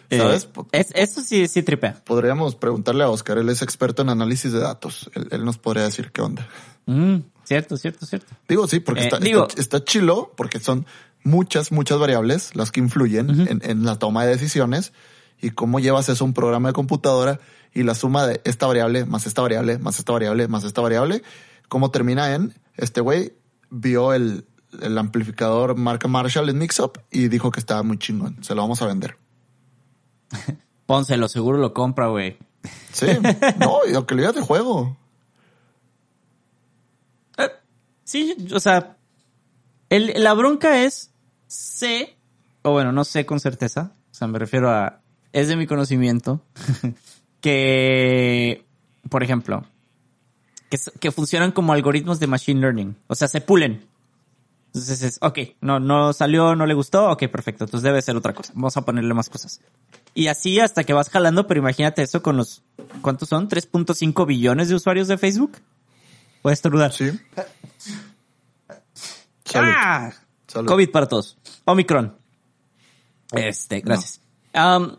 Eh, ¿Sabes? es, eso sí, sí tripea. Podríamos preguntarle a Oscar, él es experto en análisis de datos. Él, él nos podría decir qué onda. Mm, cierto, cierto, cierto. Digo, sí, porque Eh, está, digo- está, está chilo, porque son muchas, muchas variables las que influyen en, en la toma de decisiones y cómo llevas eso a un programa de computadora y la suma de esta variable más esta variable más esta variable más esta variable, cómo termina en este güey vio el, el amplificador marca Marshall en Mixup y dijo que estaba muy chingón. Se lo vamos a vender. Pónselo, seguro lo compra, güey. Sí, no, y aunque le digas de juego. Sí, o sea, el, la bronca es, sé, o bueno, no sé con certeza, o sea, me refiero a, es de mi conocimiento, que, por ejemplo, que, funcionan como algoritmos de machine learning, o sea, se pulen. Entonces es, ok, no, no salió, no le gustó, ok, perfecto, entonces debe ser otra cosa, vamos a ponerle más cosas. Y así hasta que vas jalando, pero imagínate eso con los, ¿cuántos son? 3.5 billones de usuarios de Facebook. Puedes estornudar. Sí. Salud. ¡Ah! Salud. COVID para todos. Omicron. Este, gracias. Um,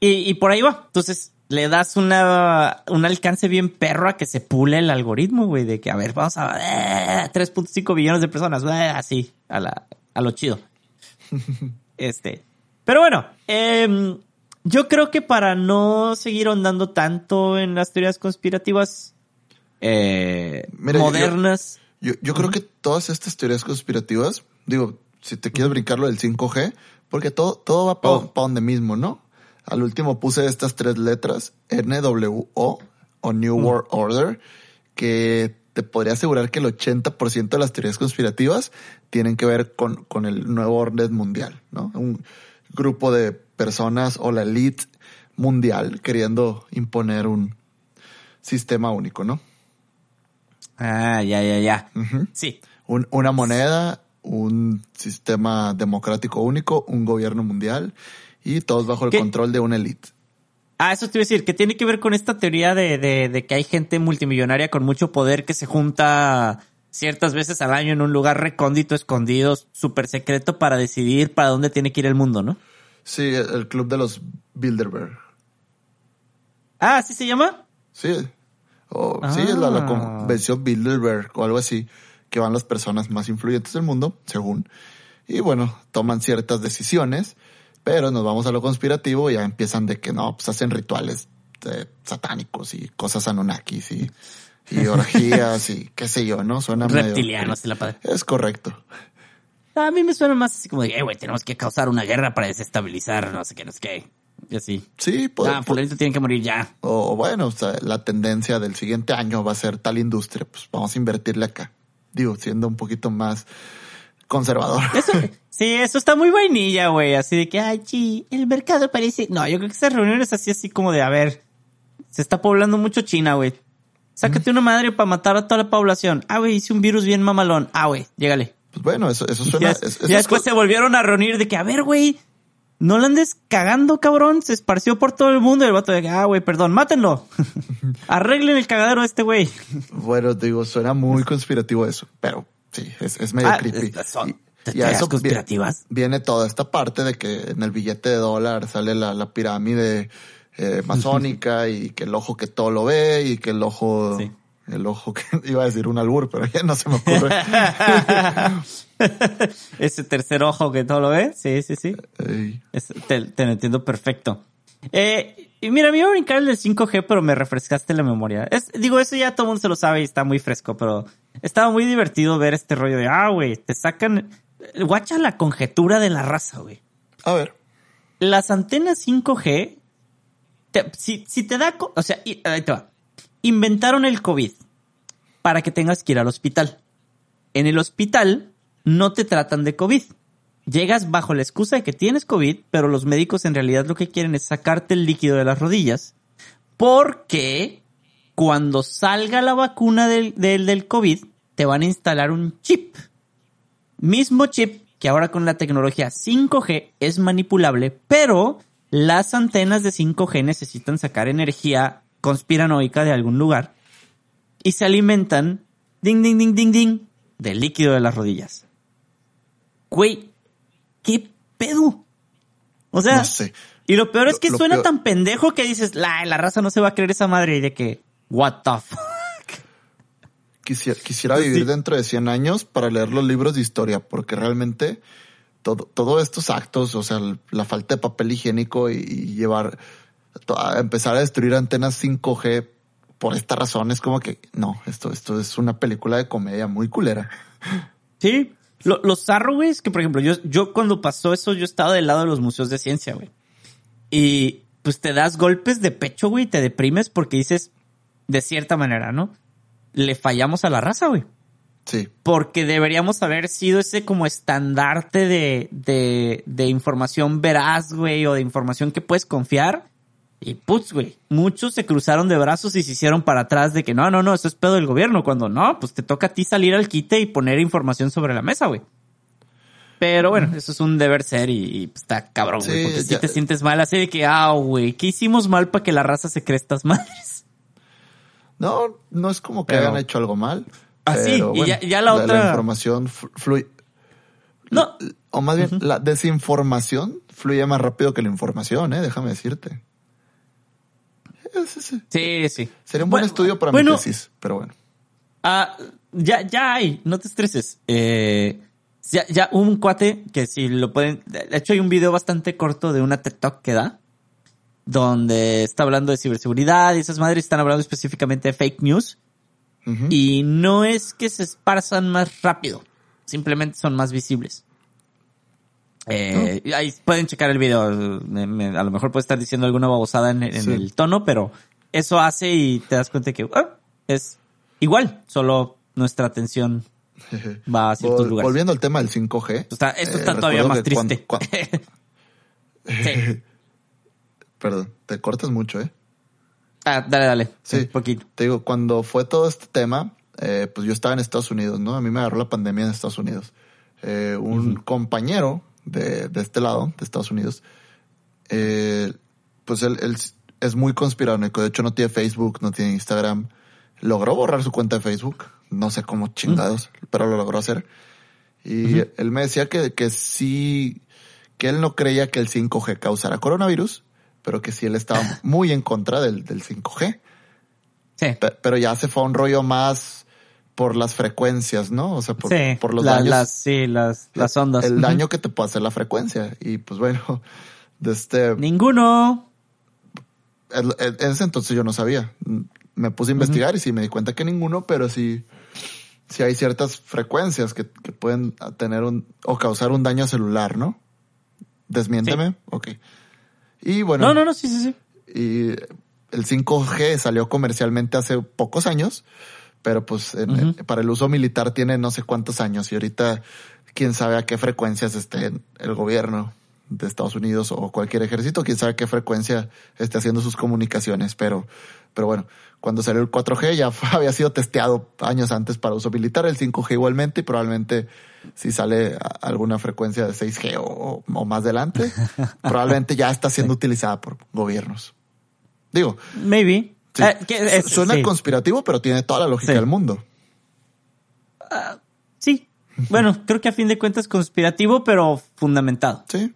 y, y por ahí va. Entonces, le das una, un alcance bien perro a que se pule el algoritmo, güey, de que, a ver, vamos a eh, 3.5 billones de personas, eh, así, a, la, a lo chido. este. Pero bueno, eh, yo creo que para no seguir ondando tanto en las teorías conspirativas eh, Mira, modernas. Yo, yo creo que todas estas teorías conspirativas, digo, si te quieres brincar lo del 5G, porque todo, todo va para Oh. donde mismo, ¿no? Al último puse estas tres letras, NWO o New World Order, que te podría asegurar que el 80% de las teorías conspirativas tienen que ver con, con el nuevo orden mundial, ¿no? Un grupo de personas o la elite mundial queriendo imponer un sistema único, ¿no? Ah, ya, ya, ya. Sí. Un- una moneda, un sistema democrático único, un gobierno mundial y todos bajo el ¿Qué? control de una élite. Ah, eso te iba a decir, que tiene que ver con esta teoría de, de, de que hay gente multimillonaria con mucho poder que se junta ciertas veces al año en un lugar recóndito, escondido, súper secreto para decidir para dónde tiene que ir el mundo, ¿no? Sí, el, club de los Bilderberg. Ah, ¿así se llama? Sí, o, sí, es la, la Ah. convención Bilderberg o algo así, que van las personas más influyentes del mundo, según. Y bueno, toman ciertas decisiones, pero nos vamos a lo conspirativo y ya empiezan de que no, pues hacen rituales eh, satánicos y cosas anunnakis y, y orgías y qué sé yo, ¿no? Suena medio- Reptilianos y la padre. Es correcto. A mí me suena más así como de, eh, güey, tenemos que causar una guerra para desestabilizar, no sé qué, no sé qué. Y así. Sí, pues, Ah, fulanito tiene que morir ya. o, o bueno, o sea, la tendencia del siguiente año va a ser tal industria, pues vamos a invertirle acá. Digo, siendo un poquito más conservador. Eso, sí, eso está muy vainilla, güey. Así de que, ay, chi, el mercado parece. No, yo creo que esas reuniones así, así como de, a ver, se está poblando mucho China, güey. Sácate una madre para matar a toda la población. Ah, güey, hice un virus bien mamalón. Ah, güey, llégale. Pues bueno, eso, eso Ya, suena. ya después se volvieron a reunir de que, a ver, güey, no la andes cagando, cabrón. Se esparció por todo el mundo y el vato de que, ah, güey, perdón, mátenlo. Arreglen el cagadero de este güey. Bueno, digo, suena muy conspirativo eso, pero sí, es, es medio Ah, creepy. son Y- y eso conspirativas. Viene toda esta parte de que en el billete de dólar sale la, la pirámide eh, masónica y que el ojo que todo lo ve y que el ojo, Sí. el ojo que iba a decir un albur, pero ya no se me ocurre. Ese tercer ojo que todo lo ve. Sí, sí, sí. Ey, Es- te, te lo entiendo perfecto. Eh, y mira, me iba a brincar el del 5G, pero me refrescaste la memoria. Es, digo, eso ya todo el mundo se lo sabe y está muy fresco, pero estaba muy divertido ver este rollo de, ah, güey, te sacan... Guacha la conjetura de la raza, güey. A ver, Las antenas 5G, te- si, si te da... O sea, ahí te va. Inventaron el COVID para que tengas que ir al hospital. En el hospital no te tratan de COVID. Llegas bajo la excusa de que tienes COVID, pero los médicos en realidad lo que quieren es sacarte el líquido de las rodillas. Porque cuando salga la vacuna del, del, del COVID, te van a instalar un chip. Mismo chip que ahora con la tecnología 5G es manipulable, pero las antenas de 5G necesitan sacar energía conspiranoica de algún lugar y se alimentan, ding, ding, ding, ding, ding, del líquido de las rodillas. Güey, ¿qué pedo? O sea, no sé. y lo peor es que lo suena peor- tan pendejo que dices, la, la raza no se va a creer esa madre y de que, what the fuck. Quisiera, quisiera vivir Sí. dentro de 100 años para leer los libros de historia, porque realmente todo, todos estos actos, o sea, la falta de papel higiénico y, y llevar, a empezar a destruir antenas 5G por esta razón es como que, no, esto, esto es una película de comedia muy culera. Sí. Lo- los zarro, güey, es que, por ejemplo, yo, yo cuando pasó eso, yo estaba del lado de los museos de ciencia, güey. Y pues te das golpes de pecho, güey, y te deprimes porque dices, de cierta manera, ¿no? Le fallamos a la raza, güey. Sí, Porque deberíamos haber sido ese como estandarte de, de, de información veraz, güey, o de información que puedes confiar. Y putz, güey, muchos se cruzaron de brazos y se hicieron para atrás de que no, no, no, eso es pedo del gobierno. Cuando no, pues te toca a ti salir al quite y poner información sobre la mesa, güey. Pero bueno, eso es un deber ser y, y, pues, está cabrón, güey, Sí, porque si te sientes mal así de que, ah, güey, ¿qué hicimos mal para que la raza se cree estas madres? no, no es como que Pero- hayan hecho algo mal. Ah, sí, pero y ya- ya la otra- información flu- fluye. No, O más bien, la desinformación fluye más rápido que la información, ¿eh? Déjame decirte. Sí, sí. Sería un buen estudio para mi tesis, pero bueno. Ah, ya, ya hay, no te estreses. Eh, ya, ya un cuate que si lo pueden, de hecho hay un video bastante corto de una TED Talk que da, donde está hablando de ciberseguridad y esas madres están hablando específicamente de fake news. Y no es que se esparzan más rápido, simplemente son más visibles. Eh, Ahí pueden checar el video. a lo mejor puede estar diciendo alguna babosada en, el tono, pero eso hace y te das cuenta que ah, es igual, solo nuestra atención va a ciertos lugares. Volviendo al tema del 5G. esto está eh, todavía más triste. Perdón, te cortas mucho, ¿eh? Ah, dale, dale. Sí, un poquito. Te digo, cuando fue todo este tema, eh, pues yo estaba en Estados Unidos, ¿no? A mí me agarró la pandemia en Estados Unidos. Eh, un compañero de, de, este lado, de Estados Unidos, eh, pues él, él, es muy conspiranoico. De hecho, no tiene Facebook, no tiene Instagram. Logró borrar su cuenta de Facebook. No sé cómo chingados, pero lo logró hacer. Y él me decía que, que sí, que él no creía que el 5G causara coronavirus, pero que sí él estaba muy en contra del, del 5G. Sí. pero ya se fue a un rollo más por las frecuencias, ¿no? O sea, por, por los daños. Las, sí, las, las ondas. El, daño que te puede hacer la frecuencia. Y pues bueno, de este... Ninguno. En, ese entonces yo no sabía. Me puse a investigar y sí me di cuenta que ninguno, pero sí, sí hay ciertas frecuencias que, que pueden tener un, o causar un daño celular, ¿no? Desmiénteme. Ok. Y bueno. No, no, no, sí, sí, sí. Y el 5G salió comercialmente hace pocos años, pero pues para el uso militar tiene no sé cuántos años y ahorita quién sabe a qué frecuencias esté el gobierno de Estados Unidos o cualquier ejército, quién sabe a qué frecuencia esté haciendo sus comunicaciones, pero, pero bueno, cuando salió el 4G ya había sido testeado años antes para uso militar, el 5G igualmente y probablemente si sale alguna frecuencia de 6G o, más adelante, probablemente ya está siendo utilizada por gobiernos. Digo. Maybe. Eh, suena conspirativo, pero tiene toda la lógica del mundo. Ah, sí. Bueno, creo que a fin de cuentas es conspirativo, pero fundamentado. Sí.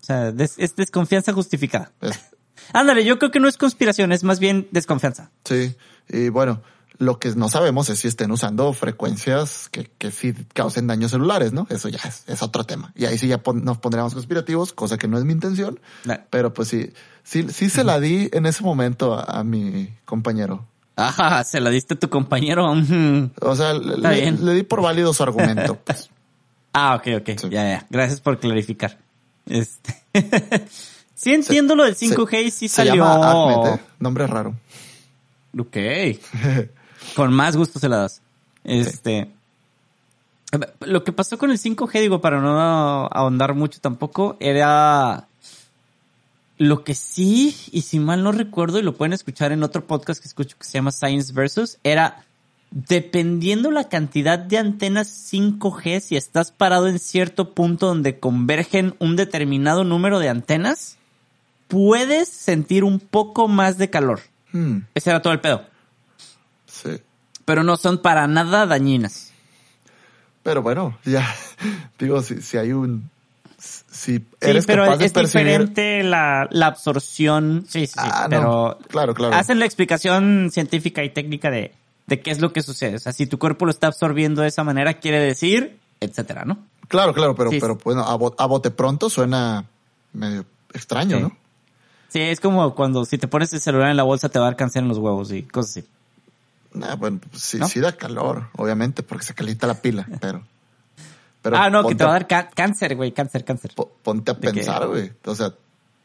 O sea, es desconfianza justificada. Ándale, yo creo que no es conspiración, es más bien desconfianza. Sí. Y bueno, lo que no sabemos es si estén usando frecuencias que, que sí causen daños celulares, ¿no? Eso ya es, otro tema. Y ahí sí ya nos pondríamos conspirativos, cosa que no es mi intención. Pero pues sí, sí, sí se la di en ese momento a, mi compañero. Ajá, se la diste a tu compañero. o sea, le, di por válido su argumento. Pues. ah, ok, ok. Ya, ya. Gracias por clarificar. Este. sí entiendo lo del 5G y sí salió. Llama ¿eh? Nombre raro. Ok. Con más gusto se la das. Este. Lo que pasó con el 5G, digo, para no ahondar mucho tampoco, era. Lo que sí, y si mal no recuerdo, y lo pueden escuchar en otro podcast que escucho que se llama Science Versus, era dependiendo la cantidad de antenas 5G, si estás parado en cierto punto donde convergen un determinado número de antenas, puedes sentir un poco más de calor. Hmm. Ese era todo el pedo. Sí. Pero no son para nada dañinas. Pero bueno, ya digo, si, si hay un... Si eres pero capaz de es diferente la, la, absorción. Sí, sí, sí. Ah, pero claro, claro. Hacen la explicación científica y técnica de, de qué es lo que sucede. O sea, si tu cuerpo lo está absorbiendo de esa manera, quiere decir, etcétera, ¿no? Claro, claro, pero, pero bueno, a, bote pronto suena medio extraño, ¿no? Sí, es como cuando si te pones el celular en la bolsa te va a dar cáncer en los huevos y cosas así. Nah, bueno, sí, sí da calor, obviamente, porque se calienta la pila, pero... pero ah, no, que te va a dar cáncer, güey, cáncer, cáncer. ponte a pensar, güey. O sea,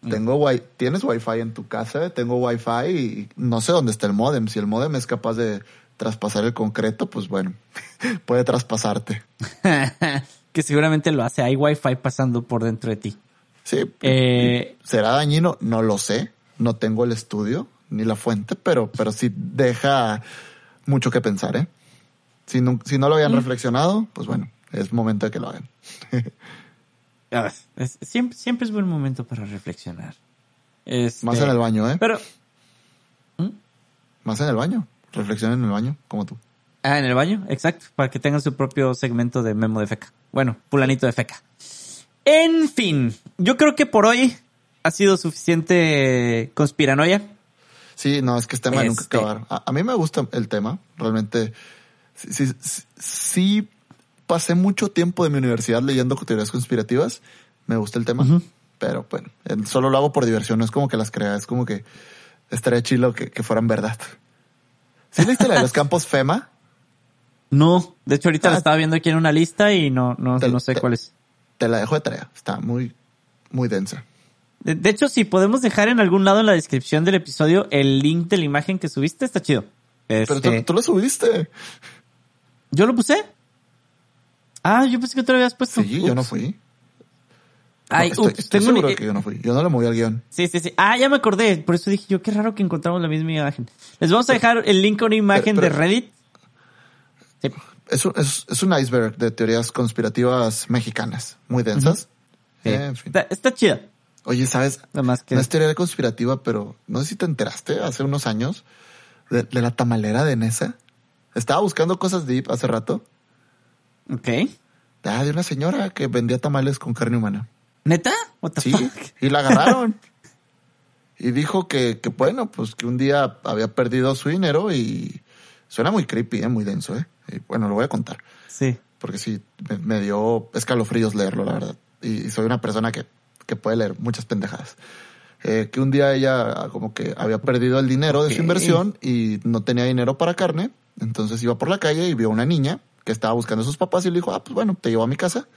mm. tengo wi tienes wifi en tu casa, tengo wifi y no sé dónde está el modem. Si el modem es capaz de traspasar el concreto, pues bueno, puede traspasarte. que seguramente lo hace. Hay wifi pasando por dentro de ti. Sí. Eh, ¿Será dañino? No lo sé. No tengo el estudio ni la fuente, pero, pero sí deja mucho que pensar, ¿eh? Si no, si no lo habían mm. reflexionado, pues bueno, es momento de que lo hagan. siempre, siempre es buen momento para reflexionar. Este, Más en el baño, ¿eh? Pero... ¿Mm? Más en el baño. Reflexionen en el baño, como tú. Ah, en el baño, exacto, para que tengan su propio segmento de memo de feca. Bueno, fulanito de feca. En fin, yo creo que por hoy ha sido suficiente conspiranoia. Sí, no, es que este tema nunca Este- acabar. A, a mí me gusta el tema, realmente. Sí, sí, sí- sí pasé mucho tiempo de mi universidad leyendo teorías conspirativas. Me gusta el tema, pero bueno, solo lo hago por diversión. No es como que las crea, es como que estaría chilo que, que fueran verdad. ¿Sí leíste la de los campos FEMA? No, de hecho ahorita Ah. la estaba viendo aquí en una lista y no, no, Te- no sé te- cuál es. Te la dejo de tarea. Está muy, muy densa. De, de hecho, si podemos dejar en algún lado en la descripción del episodio el link de la imagen que subiste, está chido. Pero tú, Este, tú lo subiste. ¿Yo lo puse? Ah, yo pensé que tú lo habías puesto. Sí, yo no fui. Ay, No, estoy, ups, estoy tengo un- seguro que yo no fui. Yo no le moví al guion. Sí, sí, sí. Ah, ya me acordé. Por eso dije yo, qué raro que encontramos la misma imagen. Les vamos a dejar el link a una imagen pero- de Reddit. Sí. Es un, es, es un iceberg de teorías conspirativas mexicanas, muy densas. Sí. Eh, en fin. Está, está chida. Oye, ¿sabes? Nada más que. No es teoría conspirativa, pero no sé si te enteraste hace unos años de, de la tamalera de Nesa. Estaba buscando cosas deep hace rato. Ok. Ah, de una señora que vendía tamales con carne humana. ¿Neta? What the Sí, fuck? y la agarraron. y dijo que, que, bueno, pues que un día había perdido su dinero y suena muy creepy, ¿eh? muy denso. ¿eh? Y bueno, lo voy a contar. Sí. porque sí, me, me dio escalofríos leerlo, la verdad. Y, y soy una persona que, que puede leer muchas pendejadas. Eh, que un día ella como que había perdido el dinero de su inversión y no tenía dinero para carne, entonces iba por la calle y vio a una niña que estaba buscando a sus papás y le dijo, ah, pues bueno, te llevo a mi casa.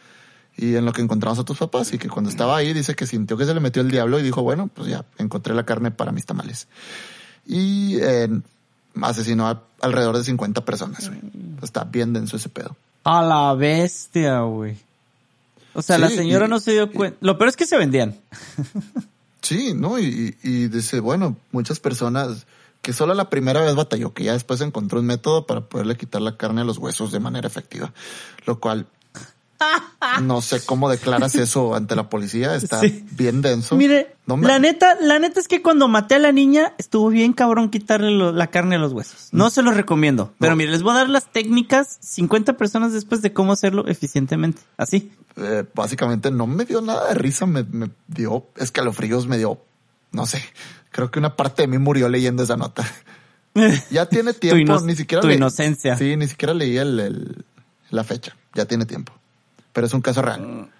Y en lo que encontramos a tus papás y que cuando estaba ahí dice que sintió que se le metió el diablo y dijo, bueno, pues ya, encontré la carne para mis tamales. Y eh, asesinó a alrededor de 50 personas. güey. Está bien denso ese pedo. A la bestia, güey. O sea, Sí, la señora y- no se dio cuenta. Lo peor es que se vendían. Sí, ¿no? Y, y y dice, bueno, muchas personas que solo la primera vez batalló, que ya después encontró un método para poderle quitar la carne a los huesos de manera efectiva. Lo cual, no sé cómo declaras eso ante la policía, está Sí. bien denso. Mire, No me- la neta, la neta es que cuando maté a la niña, estuvo bien cabrón quitarle lo- la carne a los huesos. No se los recomiendo. Pero mire, les voy a dar las técnicas 50 personas después de cómo hacerlo eficientemente. Así. Eh, básicamente no me dio nada de risa, me, me dio escalofríos, me dio, no sé, creo que una parte de mí murió leyendo esa nota. Ya tiene tiempo, ni siquiera tu inocencia. Sí, ni siquiera leí el, el- la fecha, ya tiene tiempo. Pero es un caso real.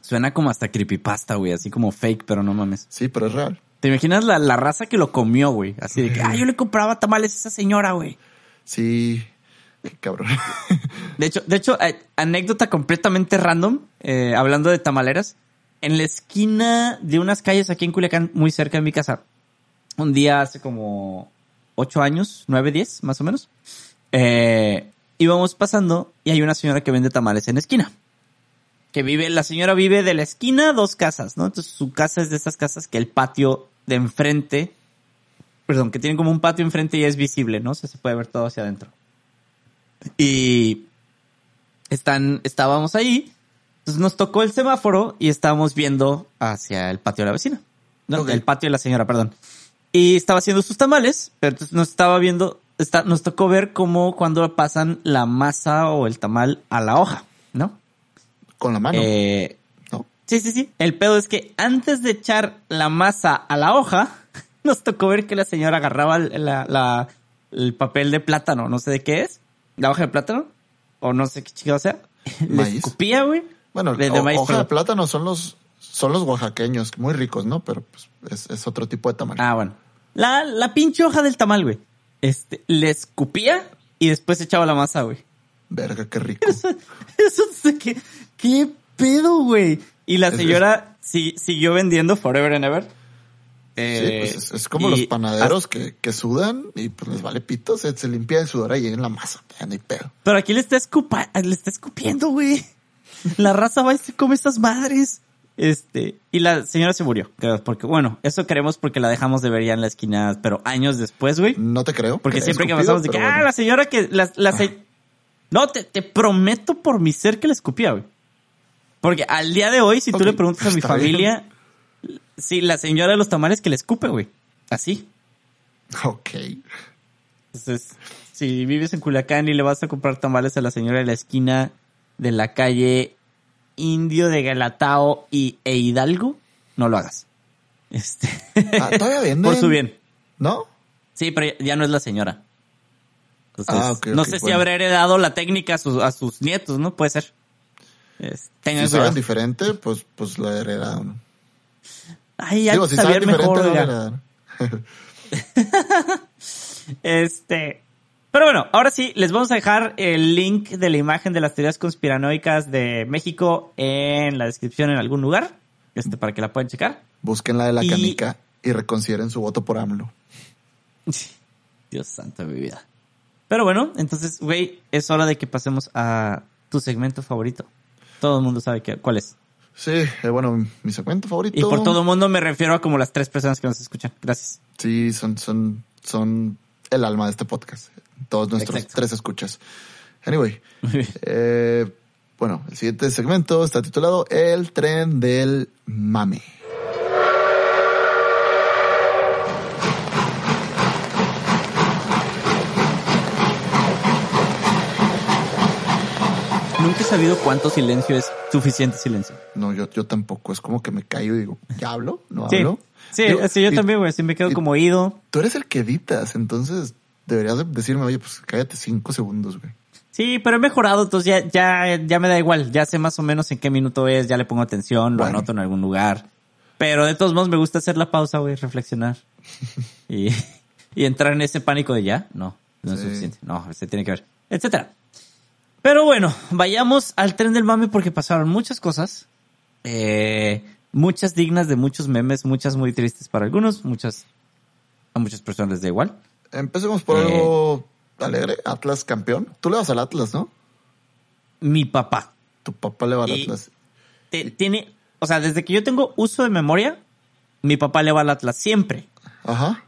Suena como hasta creepypasta, güey. Así como fake, pero no mames. Sí, pero es real. ¿Te imaginas la, la raza que lo comió, güey? Así de que, ah, yo le compraba tamales a esa señora, güey. Sí, qué cabrón. De hecho, de hecho, eh, anécdota completamente random, eh, hablando de tamaleras. En la esquina de unas calles aquí en Culiacán, muy cerca de mi casa, un día hace como ocho años, nueve, diez, más o menos, eh, íbamos pasando y hay una señora que vende tamales en la esquina. Que vive, la señora vive de la esquina dos casas, ¿no? Entonces su casa es de esas casas que el patio de enfrente, perdón, que tiene como un patio enfrente y es visible, ¿no? O sea, se puede ver todo hacia adentro. Y están, estábamos ahí, entonces nos tocó el semáforo y estábamos viendo hacia el patio de la vecina. No, el patio de la señora, perdón. Y estaba haciendo sus tamales, pero entonces nos estaba viendo, está, nos tocó ver cómo cuando pasan la masa o el tamal a la hoja, ¿no? Con la mano. Eh, ¿no? sí, sí, sí. El pedo es que antes de echar la masa a la hoja, nos tocó ver que la señora agarraba el- la- la- el papel de plátano, no sé de qué es, la hoja de plátano, o no sé qué chido sea. Le Maíz. escupía, güey. Bueno, de- de o- maíz, hoja de plátano son los, son los oaxaqueños, muy ricos, ¿no? Pero pues, es, es otro tipo de tamaño. Ah, bueno. La, la pinche hoja del tamal, güey. Este, le escupía y después echaba la masa, güey. Verga, qué rico. Eso, eso sé que, qué pedo, güey. Y la Es- señora si- siguió vendiendo forever and ever. Sí, Eh, pues es, es como los panaderos que, que sudan y pues les vale pito, se, se limpia el sudor ahí en la masa, no hay pedo. Pero aquí le está escupa, le está escupiendo, güey. La raza va y se come estas madres. Este, y la señora se murió, creo, porque bueno, eso queremos porque la dejamos de ver ya en la esquina, pero años después, güey. No te creo. Porque siempre que escupido, pasamos de que, ah, la señora que, la, la se- No, te, te prometo por mi ser que le escupía, güey. Porque al día de hoy, si tú Ok, le preguntas a mi está bien. familia, sí, la señora de los tamales que le escupe, güey. Así. Ok. Entonces, si vives en Culiacán y le vas a comprar tamales a la señora de la esquina de la calle indio de Galatao y, e Hidalgo, no lo hagas. Este. Ah, todavía venden. Por su bien. ¿No? Sí, pero ya, no es la señora. Entonces, Ah, no sé si habrá heredado la técnica a sus, a sus nietos, ¿no? Puede ser. Es- tengan Si saben cuidado. diferente, pues, pues la heredaron. Ay, ya Digo, si saben mejor, diferente, heredaron. Este. Pero bueno, ahora sí, les vamos a dejar el link de la imagen de las teorías conspiranoicas de México en la descripción en algún lugar. Este, para que la puedan checar. Busquen la de la Y- canica y reconsideren su voto por AMLO. Dios santo de mi vida. Pero bueno, entonces, güey, es hora de que pasemos a tu segmento favorito. Todo el mundo sabe que, cuál es. Sí, eh, bueno, mi segmento favorito. Y por todo el mundo me refiero a como las tres personas que nos escuchan. Gracias. Sí, son, son, son el alma de este podcast. Todos nuestros Exacto. tres escuchas. Anyway, eh, bueno, el siguiente segmento está titulado El tren del mame. Nunca he sabido cuánto silencio es suficiente silencio. No, yo, yo tampoco. Es como que me callo y digo, ¿ya hablo? ¿No Sí, hablo? sí, Digo, así yo y también, güey. Así me quedo y- como oído. Tú eres el que editas, entonces deberías de decirme, oye, pues cállate cinco segundos, güey. Sí, pero he mejorado, entonces ya, ya, ya me da igual. Ya sé más o menos en qué minuto es, ya le pongo atención, lo Bueno. anoto en algún lugar. Pero de todos modos me gusta hacer la pausa, güey, reflexionar. y, y entrar en ese pánico de ya, no, no es Sí. suficiente. No, se tiene que ver, etcétera. Pero bueno, vayamos al tren del mame porque pasaron muchas cosas. Eh, muchas dignas de muchos memes, muchas muy tristes para algunos, muchas a muchas personas les da igual. Empecemos por Eh. algo alegre. Atlas campeón. Tú le vas al Atlas, ¿no? Mi papá. Tu papá le va al Atlas. te- tiene, o sea, desde que yo tengo uso de memoria, mi papá le va al Atlas siempre. Ajá.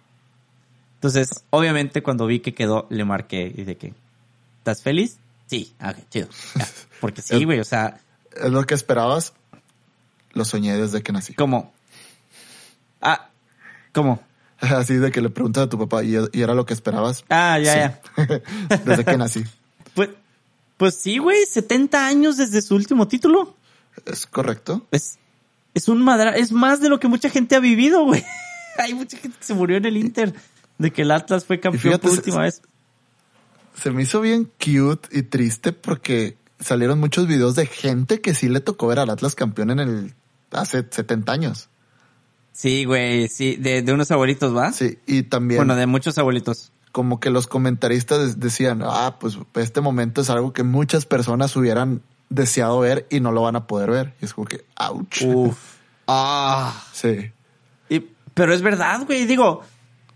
Entonces, obviamente, cuando vi que quedó, le marqué y de que, ¿estás feliz? Sí, ok, chido. Ya. Porque sí, güey, o sea, Es lo que esperabas. Lo soñé desde que nací. como, ah, ¿cómo? Así de que le preguntas a tu papá y, y era lo que esperabas. Ah, ya, Sí. ya. desde que nací. Pues, pues sí, güey, 70 años desde su último título. Es correcto. Es, es un madra, es más de lo que mucha gente ha vivido, güey. Hay mucha gente que se murió en el Inter de que el Atlas fue campeón fíjate, por última vez. Se me hizo bien cute y triste porque salieron muchos videos de gente que sí le tocó ver al Atlas campeón en el hace 70 años. Sí, güey, sí, de, de unos abuelitos, ¿va? Sí, y también Bueno, de muchos abuelitos. como que los comentaristas decían, ah, pues este momento es algo que muchas personas hubieran deseado ver y no lo van a poder ver. Y es como que, ouch. Uf. Ah. Sí. Y- pero es verdad, güey. Digo,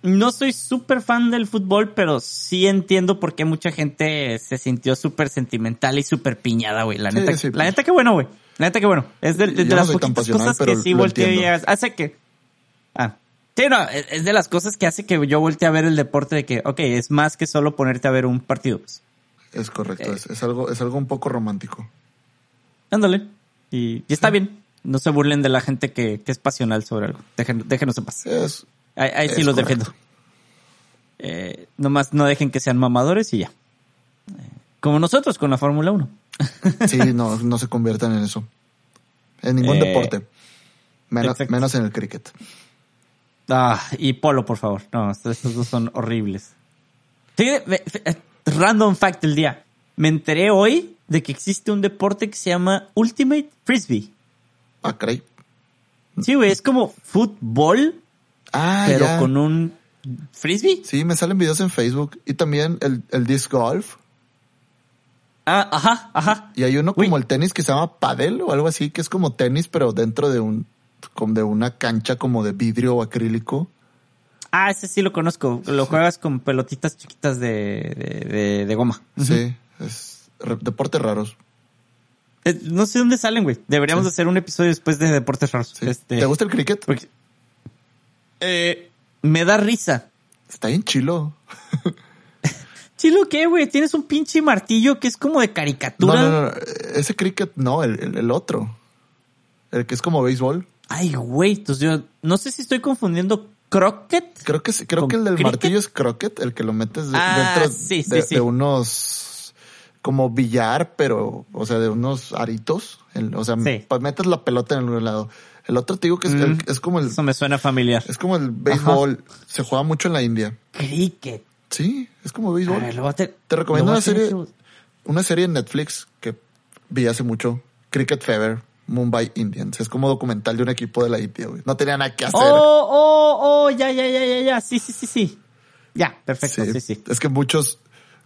no soy súper fan del fútbol, pero sí entiendo por qué mucha gente se sintió súper sentimental y súper piñada, güey. La neta, sí, la pues. neta que bueno, güey. La neta que bueno. Es de, de- de Yo no las tan poquitas cosas que sí volteé y hace que... Ah. Sí, no, es es de las cosas que hace que yo voltee a ver el deporte de que, ok, es más que solo ponerte a ver un partido. Pues. Es correcto. Eh. Es, es algo, es algo un poco romántico. Ándale. Y, y está bien. No se burlen de la gente que, que es pasional sobre algo. Dejen, déjenos en paz. Es, Ahí, ahí sí los correcto. defiendo. Eh, nomás no dejen que sean mamadores y ya. Eh, como nosotros con la Fórmula 1. sí, no, no se conviertan en eso. En ningún Eh, deporte. Menos, menos en el cricket. Ah, y Polo, por favor. No, estos, dos son horribles. Random fact del día. Me enteré hoy de que existe un deporte que se llama Ultimate Frisbee. Ah, caray. Sí, güey, es como fútbol, Ah, pero ya. con un frisbee. Sí, me salen videos en Facebook y también el, el disc golf. Ah, ajá, ajá. Y hay uno Uy. como el tenis que se llama padel o algo así, que es como tenis, pero dentro de un, como de una cancha como de vidrio o acrílico. Ah, ese sí lo conozco. Lo juegas con pelotitas chiquitas de, de, de- de goma. Sí, es deportes raros. Eh, No sé dónde salen, güey. Deberíamos Sí. hacer un episodio después de deportes raros. Sí. Este, ¿Te gusta el cricket? porque- eh, me da risa. Está bien chilo. Chilo, ¿qué, güey? Tienes un pinche martillo que es como de No, caricatura. no, no, ese cricket no, el, el, el otro. El que es como béisbol. Ay, güey. Entonces yo no sé si estoy confundiendo croquet. Creo que sí- creo ¿Con que el del cricket? martillo es croquet, el que lo metes de- Ah, dentro sí, sí, de, sí. de unos como billar, pero, o sea, de unos aritos. El- o sea, metes la pelota en algún lado. El otro te digo que es, Mm. el- es como el, Eso me suena familiar. es como el béisbol. Se juega mucho en la India. Cricket. Sí, es como béisbol. ver, te- Te recomiendo una serie, que- una serie en Netflix que vi hace mucho. Cricket Fever, Mumbai Indians. Es como documental de un equipo de la India, güey. No tenía nada que hacer. Oh, oh, oh, ya, ya, ya, ya, ya. Sí, sí, sí, sí. Ya, perfecto, sí, sí. Es que muchos,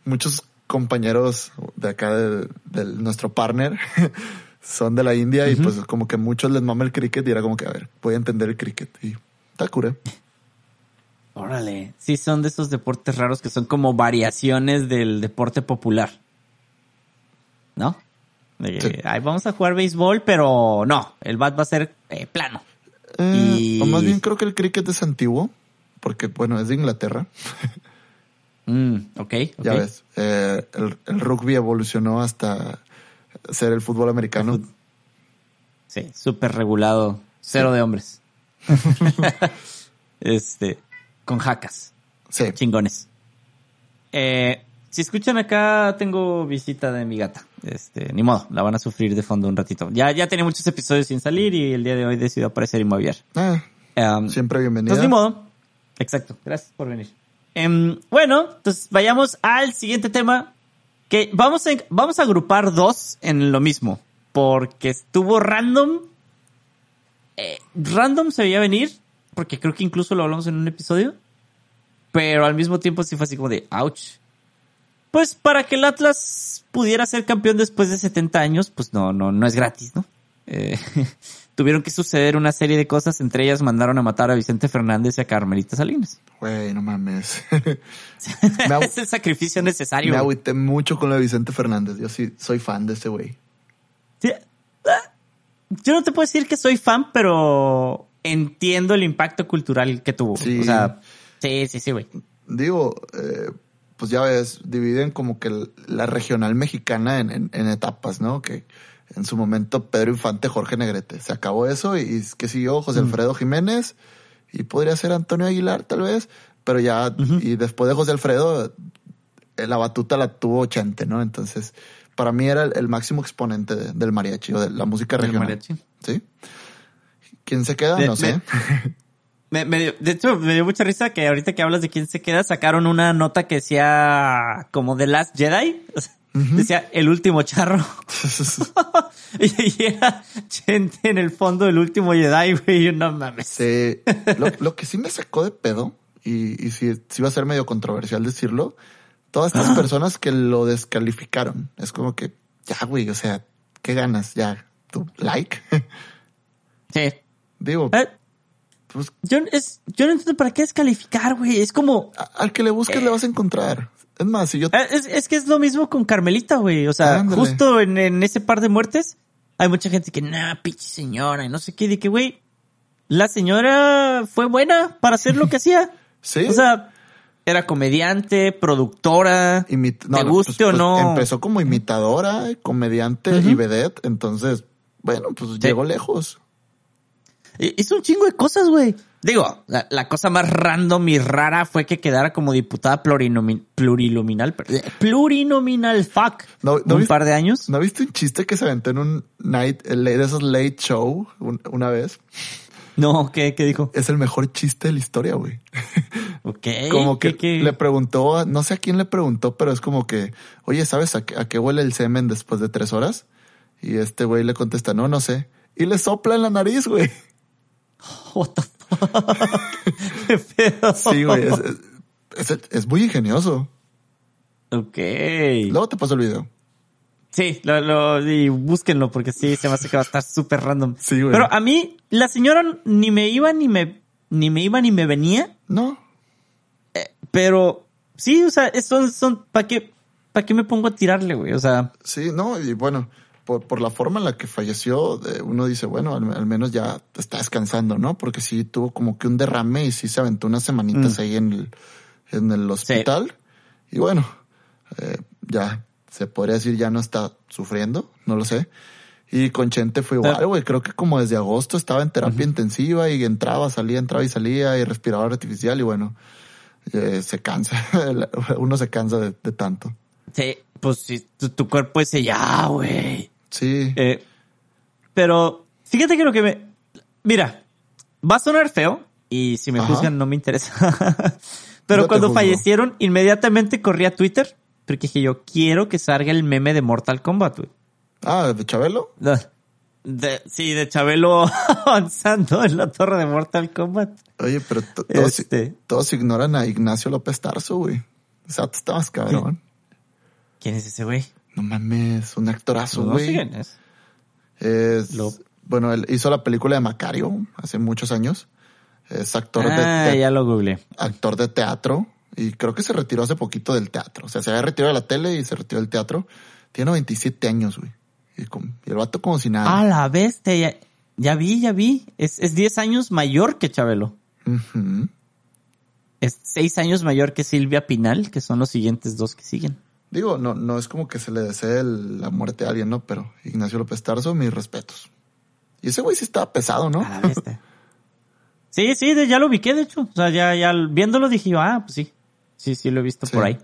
muchos compañeros de acá de, de nuestro partner son de la India y pues como que muchos les mama el cricket y era como que, a ver, voy a entender el cricket y está cura. Órale. Sí, son de esos deportes raros que son como variaciones del deporte popular. ¿No? De que, Sí. "Ay, vamos a jugar béisbol, pero no, el bat va a ser eh, plano. Eh, Y- O más bien creo que el cricket es antiguo porque, bueno, es de Inglaterra. Mm, ok, ok. Ya ves, eh, el, el rugby evolucionó hasta ser el fútbol americano. Sí, súper regulado. Cero de hombres. este, con jacas. Sí, Chingones. Eh, si escuchan acá, tengo visita de mi gata. Este, ni modo, la van a sufrir de fondo un ratito. Ya, ya tenía muchos episodios sin salir y el día de hoy decidió aparecer y mover. Ah, Um, siempre bienvenida. Pues ni modo. Exacto. Gracias por venir. Em, bueno, entonces vayamos al siguiente tema. Que vamos a, vamos a agrupar dos en lo mismo. Porque estuvo random. Eh, random se veía venir. Porque creo que incluso lo hablamos en un episodio. Pero al mismo tiempo sí fue así como de ouch. Pues para que el Atlas pudiera ser campeón después de 70 años, pues no, no, no es gratis, ¿no? Eh, tuvieron que suceder una serie de cosas, entre ellas mandaron a matar a Vicente Fernández y a Carmelita Salinas. Güey, no mames. Es el sacrificio necesario. Me agüité mucho con lo de Vicente Fernández. Yo sí soy fan de ese güey. Sí. Ah, Yo no te puedo decir que soy fan, pero entiendo el impacto cultural que tuvo. Sí. O sea, sí, sí, sí, güey. Digo, eh, pues ya ves, dividen como que la regional mexicana en, en- en etapas, ¿no? Que en su momento Pedro Infante, Jorge Negrete. Se acabó eso y que siguió José Alfredo Jiménez y podría ser Antonio Aguilar tal vez, pero ya, y después de José Alfredo, eh, la batuta la tuvo Chente, ¿no? Entonces, para mí era el, el máximo exponente de- del mariachi o de la música regional. mariachi. ¿Sí? ¿Quién se queda? De- no sé. Me- me dio- de hecho, me dio mucha risa que ahorita que hablas de quién se queda, sacaron una nota que decía como The Last Jedi. Decía el último charro. y era gente en el fondo del último Jedi, güey. No mames. Sí. Lo, lo que sí me sacó de pedo, y, y sí, sí va a ser medio controversial decirlo, todas estas personas que lo descalificaron. Es como que, ya, güey, o sea, ¿qué ganas? Ya, tu like. Sí. Digo, Eh, pues yo, es, yo no entiendo para qué descalificar, güey. Es como, a- al que le busques le vas a encontrar. Es más, si yo... Eh, Es, es que es lo mismo con Carmelita, güey. O sea, Ándale. justo en, en ese par de muertes, hay mucha gente que, nah, pinche señora, y no sé qué, de que, güey, la señora fue buena para hacer lo que hacía. Sí. O sea, era comediante, productora, imit- te guste pues- o pues no. Empezó como imitadora, comediante y vedette. Entonces, bueno, pues llegó lejos. Eh, Hizo un chingo de cosas, güey. Digo, la, la cosa más random y rara fue que quedara como diputada plurinomi- plurinominal, per- eh, plurinominal, fuck, No- no un viste- par de años. ¿No viste un chiste que se aventó en un night, el- de esos late show un- una vez? No, ¿qué, qué dijo? Es el mejor chiste de la historia, güey. Ok. como que ¿qué- qué? le preguntó, no sé a quién le preguntó, pero es como que, oye, ¿sabes a qué, a qué huele el semen después de tres horas? Y este güey le contesta, no, no sé. Y le sopla en la nariz, güey. What the fuck? ¿Qué pedo? Sí, güey. Es, es- es- es muy ingenioso. Ok. Luego te paso el video. Sí, lo, lo, y búsquenlo porque sí, se me hace que va a estar súper random. Sí, güey. Pero a mí, la señora ni me iba ni me, ni me iba ni me venía, No, pero sí, o sea, son, son, ¿para qué, para qué me pongo a tirarle, güey? O sea, sí, no. Y bueno, por, por la forma en la que falleció, uno dice, bueno, al, al menos ya está descansando, ¿no? Porque sí tuvo como que un derrame y sí se aventó unas semanitas ahí en el, en el hospital. Y bueno, eh, ya se podría decir ya no está sufriendo, no lo sé. Y con Chente fue igual, güey. Creo que como desde agosto estaba en terapia intensiva y entraba, salía, entraba y salía y respirador artificial y bueno, eh, se cansa. Uno se cansa de, de tanto. sí, pues sí, tu, tu cuerpo dice, ya, güey. Sí. Eh, pero fíjate que lo que me... Mira, va a sonar feo y si me Ajá. juzgan no me interesa. pero cuando fallecieron, inmediatamente corrí a Twitter porque dije yo, quiero que salga el meme de Mortal Kombat, güey. Ah, de Chabelo. De- de- sí, de Chabelo avanzando en la torre de Mortal Kombat. Oye, pero to- todos, Este. todos ignoran a Ignacio López Tarso, güey. O sea, tú estabas cabrón. ¿Quién es ese güey? No mames, un actorazo, No güey. quién es. Es, Lo- bueno, él hizo la película de Macario hace muchos años. Es actor, Ah, de, de- ya lo googleé. actor de teatro y creo que se retiró hace poquito del teatro. O sea, se había retirado de la tele y se retiró del teatro. Tiene 27 años, güey. Y, el vato como si nada. Ah, la bestia, ya, ya vi, ya vi. Es, es 10 años mayor que Chabelo. Es 6 años mayor que Silvia Pinal, que son los siguientes dos que siguen. Digo, no, no es como que se le desee el- la muerte a alguien, ¿no? Pero Ignacio López Tarso, mis respetos. Y ese güey sí estaba pesado, ¿no? A la bestia. sí, sí, de- ya lo ubiqué, de hecho. O sea, ya, ya viéndolo dije yo, ah, pues sí. Sí, sí, lo he visto Sí. por ahí.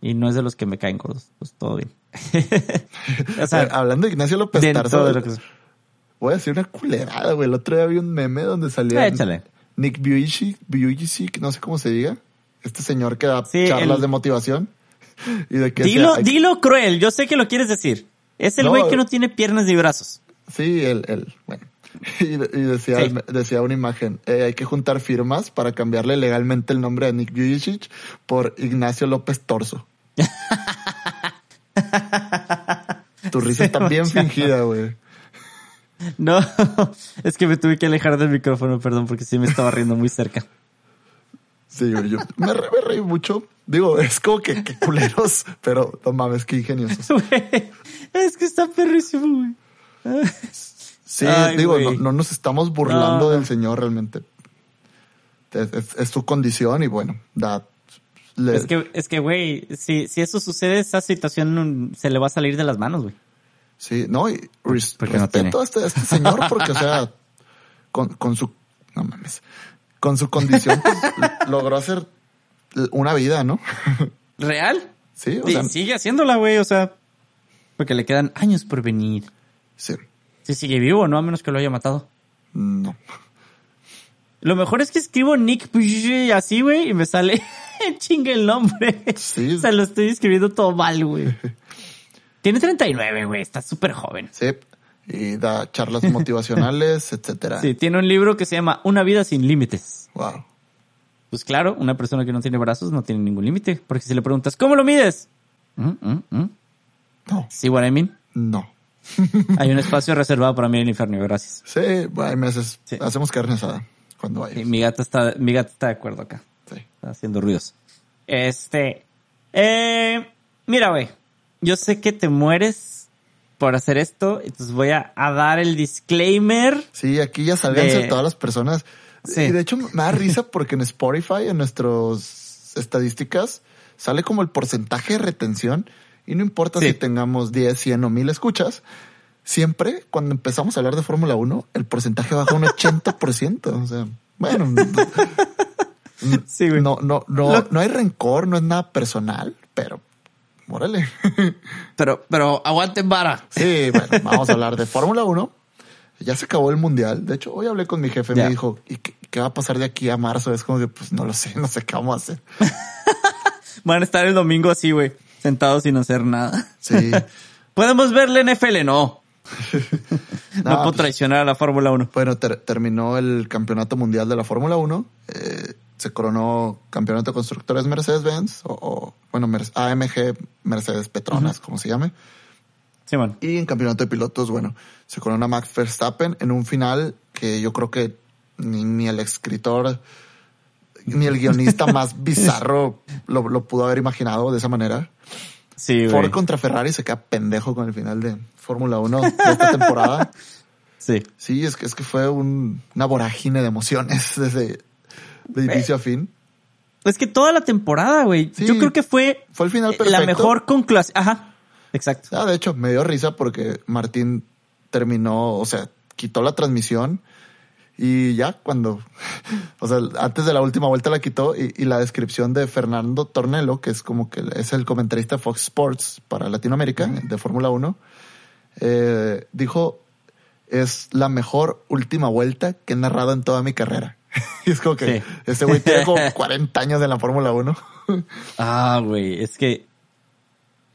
Y no es de los que me caen gordos. Pues todo bien. o sea, Eh, Hablando de Ignacio López Tarso, de lo que... voy a decir una culerada, güey. El otro día vi un meme donde salía Échale. Nick Vujicic, no sé cómo se diga. Este señor que da Sí, charlas el- de motivación. Y de que Dilo, dilo cruel, yo sé que lo quieres decir. Es el No, güey que no tiene piernas ni brazos. Sí, él, él, bueno. Y, y decía, Sí. decía una imagen, eh, hay que juntar firmas para cambiarle legalmente el nombre de Nick Vujicic por Ignacio López Torso. tu risa está bien fingida, güey. No, es que me tuve que alejar del micrófono, perdón, porque sí me estaba riendo muy cerca. Sí, yo me, re- me reí mucho. Digo, es como que, que culeros, pero no mames, qué ingeniosos. Es que está perrísimo, güey. Sí, Ay, digo, no, nos estamos burlando No. del señor realmente. Es, es- es su condición y bueno, da. le- Es que, es que, güey, si, si eso sucede, esa situación se le va a salir de las manos, güey. Sí, no, y res- Porque no respeto a, este, a este señor porque, o sea, con, con su, no mames, con su condición pues, logró hacer una vida, ¿no? ¿Real? Sí, o Y sea, sigue haciéndola, güey, o sea, porque le quedan años por venir. sí, Si sigue vivo, ¿no? A menos que lo haya matado. no. Lo mejor es que escribo Nick así, güey, y me sale chinga el nombre. Sí. O sea, lo estoy escribiendo todo mal, güey. Tiene 39, güey, está súper joven. Sí, y da charlas motivacionales, etcétera. Sí, tiene un libro que se llama Una vida sin límites. Wow. Pues claro, una persona que no tiene brazos no tiene ningún límite, porque si le preguntas, ¿cómo lo mides? Mm, mm, mm. No, See what I mean? no. Hay un espacio reservado para mí en el infierno, gracias. Sí, hay meses, Sí. hacemos carne asada cuando vayas. mi gata está, mi gata está de acuerdo acá. Sí. Está haciendo ruidos. Este, eh, mira, güey, yo sé que te mueres por hacer esto, entonces voy a, a dar el disclaimer. Sí, aquí ya salganse De- todas las personas. Sí. Y de hecho me da risa porque en Spotify, en nuestras estadísticas, sale como el porcentaje de retención y no importa Sí. si tengamos 10, 100 o 1000 escuchas. Siempre cuando empezamos a hablar de Fórmula 1, el porcentaje baja un 80%. O sea, bueno, Sí, güey. no, no, no, Lo- no hay rencor, no es nada personal, pero órale. Pero, pero aguanten vara. Sí, bueno, vamos a hablar de Fórmula 1. Ya se acabó el mundial. De hecho, hoy hablé con mi jefe, Ya. me dijo, ¿y qué, qué va a pasar de aquí a marzo? Es como que, pues no lo sé, no sé qué vamos a hacer. Van a estar el domingo así, güey, sentados sin hacer nada. Sí. ¿Podemos ver la NFL? No. no, No, puedo pues- traicionar a la Fórmula 1. Bueno, ter- terminó el campeonato mundial de la Fórmula 1. eh, se coronó campeonato de constructores Mercedes-Benz o, o, bueno, AMG Mercedes Petronas, como se llame. Sí, bueno. Y en campeonato de pilotos, bueno, se corona Max Verstappen en un final que yo creo que ni, ni el escritor ni el guionista más bizarro lo, lo pudo haber imaginado de esa manera. Sí, Ford güey. contra Ferrari se queda pendejo con el final de Fórmula 1 de esta temporada. Sí. Sí, es que, es que fue un- una vorágine de emociones desde de inicio a fin. Es que toda la temporada, güey. Sí. Yo creo que fue Fue el final la perfecto. mejor conclusión. Ajá. Exacto. Ah, de hecho, me dio risa porque Martín terminó, o sea, quitó la transmisión Y ya cuando, o sea, antes de la última vuelta la quitó y, y la descripción de Fernando Tornelo, que es como que es el comentarista de Fox Sports para Latinoamérica de Fórmula 1, eh, dijo, es la mejor última vuelta que he narrado en toda mi carrera. y es como que Sí. ese güey tiene como 40 años en la Fórmula 1. Ah, güey, es que...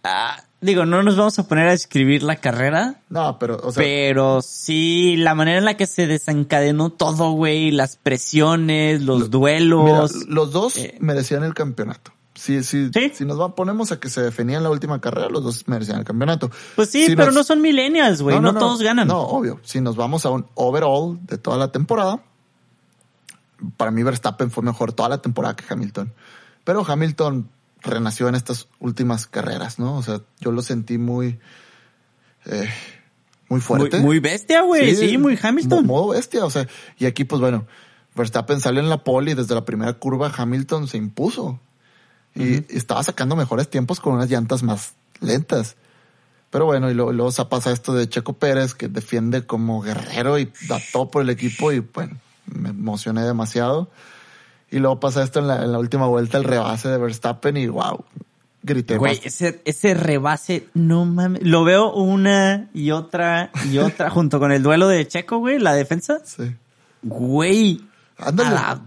Ah, digo, no nos vamos a poner a escribir la carrera, no, pero, o sea, pero sí la manera en la que se desencadenó todo, güey, las presiones, los duelos. los dos eh, merecían el campeonato. Si, si, Sí. si nos va, ponemos a que se definía en la última carrera, los dos merecían el campeonato. pues sí, Si pero nos- no son millennials, güey, no, todos ganan. No, obvio. Si nos vamos a un overall de toda la temporada, para mí Verstappen fue mejor toda la temporada que Hamilton. Pero Hamilton renació en estas últimas carreras, ¿no? O sea, yo lo sentí muy, eh, muy fuerte. muy bestia, güey, sí, muy Hamilton. mo- Modo bestia, o sea, y aquí pues bueno, Verstappen salió en la pole y desde la primera curva Hamilton se impuso. Y, y estaba sacando mejores tiempos con unas llantas más lentas. Pero bueno, y luego, luego se pasa esto de Checo Pérez, que defiende como guerrero y da todo por el equipo y bueno, me emocioné demasiado. Y luego pasa esto en la, en la última vuelta, el rebase de Verstappen y wow, grité Güey, ese, ese rebase, no mames. Lo veo una y otra y otra junto con el duelo de Checo, güey, la defensa. Sí. Güey. Ándale. la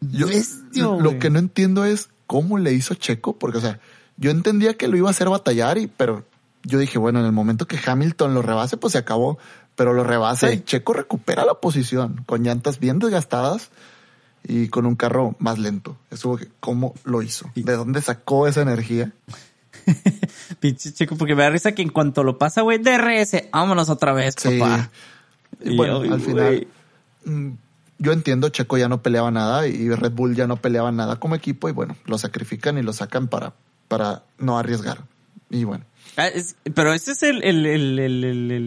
Yo, bestia, lo güey. que no entiendo es cómo le hizo Checo, porque, o sea, yo entendía que lo iba a hacer batallar, y, pero yo dije, bueno, en el momento que Hamilton lo rebase, pues se acabó, pero lo rebasa Sí. y Checo recupera la posición con llantas bien desgastadas y con un carro más lento. Eso, ¿cómo lo hizo? ¿De dónde sacó esa energía? Pinche Checo, porque me da risa que en cuanto lo pasa, güey, DRS, vámonos otra vez, Sí. papá. Y Y bueno, yo, al final, mm, yo entiendo, Checo ya no peleaba nada y Red Bull ya no peleaba nada como equipo y bueno, lo sacrifican y lo sacan para, para no arriesgar. Y bueno, es- pero ese es el, el, el,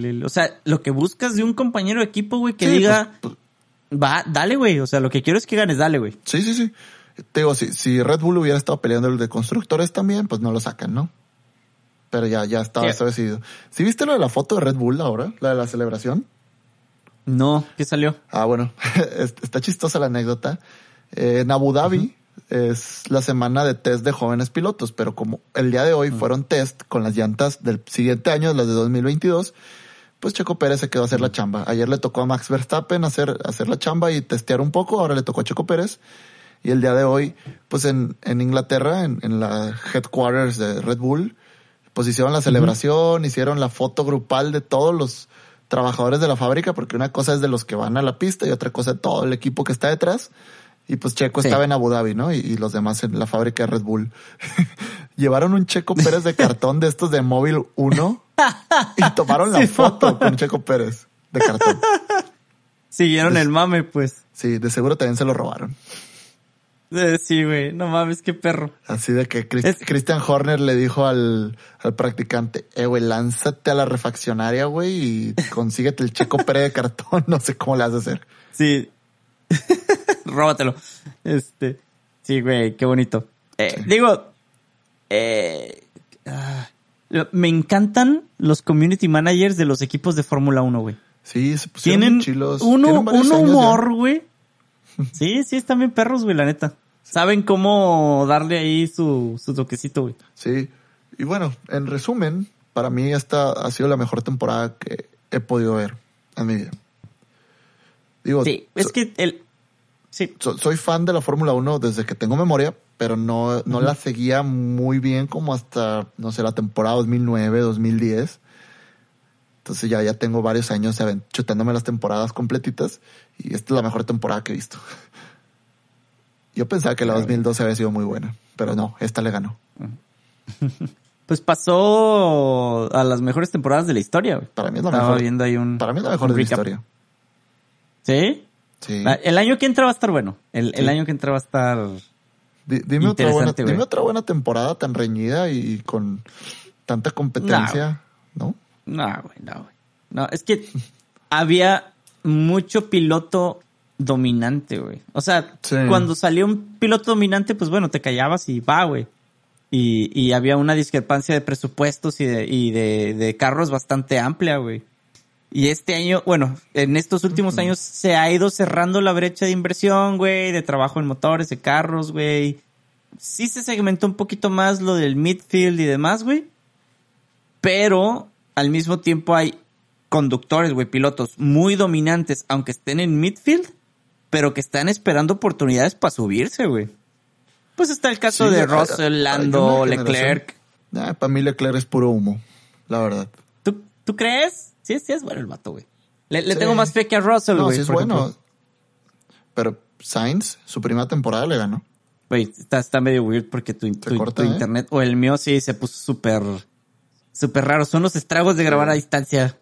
el, o sea, lo que buscas de un compañero de equipo, güey, que Sí, diga, pues, va, dale, güey, o sea, lo que quiero es que ganes, dale, güey. sí, sí, sí. Te digo, si, si Red Bull hubiera estado peleando el de constructores también, pues no lo sacan, ¿no? Pero ya, ya estaba eso decidido. ¿Sí viste lo de la foto de Red Bull ahora? La de la celebración. No, ¿qué salió? Ah, bueno, es- está chistosa la anécdota. Eh, en Abu Dhabi es la semana de test de jóvenes pilotos, pero como el día de hoy fueron test con las llantas del siguiente año, las de 2022, pues Checo Pérez se quedó a hacer la chamba. Ayer le tocó a Max Verstappen hacer, hacer la chamba y testear un poco, ahora le tocó a Checo Pérez. Y el día de hoy, pues en, en Inglaterra, en, en la headquarters de Red Bull, pues hicieron la celebración, hicieron la foto grupal de todos los trabajadores de la fábrica, porque una cosa es de los que van a la pista y otra cosa de todo el equipo que está detrás. Y pues Checo Sí. estaba en Abu Dhabi, ¿no? Y, y los demás en la fábrica de Red Bull. Llevaron un Checo Pérez de cartón de estos de móvil 1 y tomaron la Sí, foto con Checo Pérez de cartón. Siguieron el mame, pues. Sí, de seguro también se lo robaron. Eh, sí, güey, no mames, qué perro. Así de que Chris- Es- Christian Horner le dijo al, al practicante, eh, güey, lánzate a la refaccionaria, güey, y consíguete el Checo Pérez de cartón. No sé cómo le has de hacer. Sí. Róbatelo. Este. Sí, güey, qué bonito. Eh, Digo, eh, ah, me encantan los community managers de los equipos de Fórmula 1, güey. Sí, se pusieron Tienen chilos. uno, Tienen un ya. humor, güey. Sí, sí, están bien perros, güey, la neta. Saben cómo darle ahí su, su toquecito, güey. Sí. Y bueno, en resumen, para mí esta ha sido la mejor temporada que he podido ver en mi vida. Digo, Sí, es so- que el... Sí, so- soy fan de la Fórmula 1 desde que tengo memoria, pero no, no la seguía muy bien como hasta, no sé, la temporada 2009, 2010. Entonces ya, ya tengo varios años chutándome las temporadas completitas y esta es la mejor temporada que he visto. Yo pensaba que la 2012 había sido muy buena, pero no, esta le ganó. pues pasó a las mejores temporadas de la historia. Para mí es la Estaba mejor. viendo ahí un... Para mí es la mejor de la historia. ¿Sí? Sí. Ah, El año que entra va a estar bueno. El, el año que entra va a estar... Di- dime, otra buena, dime otra buena temporada tan reñida y con tanta competencia, ¿no? No, güey, no, güey. No, es que había mucho piloto dominante, güey. O sea, Sí. cuando salió un piloto dominante, pues bueno, te callabas y va, güey. Y, y había una discrepancia de presupuestos y de, y de, de carros bastante amplia, güey. Y este año, bueno, en estos últimos años se ha ido cerrando la brecha de inversión, güey, de trabajo en motores, de carros, güey. Sí se segmentó un poquito más lo del midfield y demás, güey. Pero al mismo tiempo hay conductores, güey, pilotos muy dominantes, aunque estén en midfield, pero que están esperando oportunidades para subirse, güey. Pues está el caso Sí, de Russell, Lando, Leclerc. para Ah, mí Leclerc es puro humo, la verdad. ¿Tú, ¿Tú crees? Sí, sí es bueno el vato, güey. Le, le Sí. tengo más fe que a Russell, No, güey. sí es bueno. ejemplo. Pero Sainz, su primera temporada le ganó. Güey, está, está medio weird porque tu, tu- corta, tu ¿eh? internet, o el mío sí se puso súper, súper raro. Son los estragos de grabar a distancia.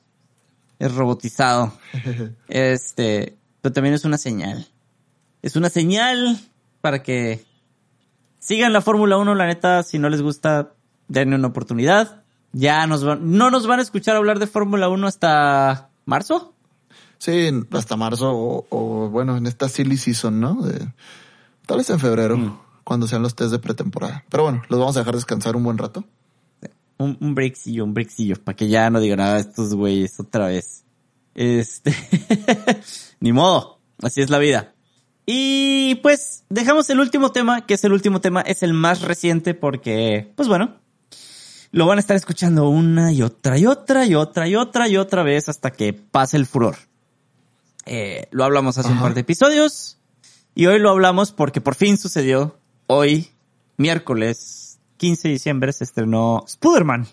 Es robotizado. Este, pero también es una señal. Es una señal para que sigan la Fórmula 1, la neta, si no les gusta, denle una oportunidad. Ya nos van, no nos van a escuchar hablar de Fórmula 1 hasta marzo. Sí, hasta marzo o, o, bueno, en esta silly season, ¿no? De- tal vez en febrero, Mm. cuando sean los test de pretemporada. Pero bueno, los vamos a dejar descansar un buen rato. Un, un breakcillo, un breakcillo, para que ya no digan nada de estos güeyes otra vez. Este, ni modo, así es la vida. Y pues dejamos el último tema, que es el último tema, es el más reciente porque, pues bueno, lo van a estar escuchando una y otra y otra y otra y otra y otra vez hasta que pase el furor. Eh, lo hablamos hace un Ajá. par de episodios y hoy lo hablamos porque por fin sucedió. Hoy, miércoles 15 de diciembre, se estrenó Spider-Man.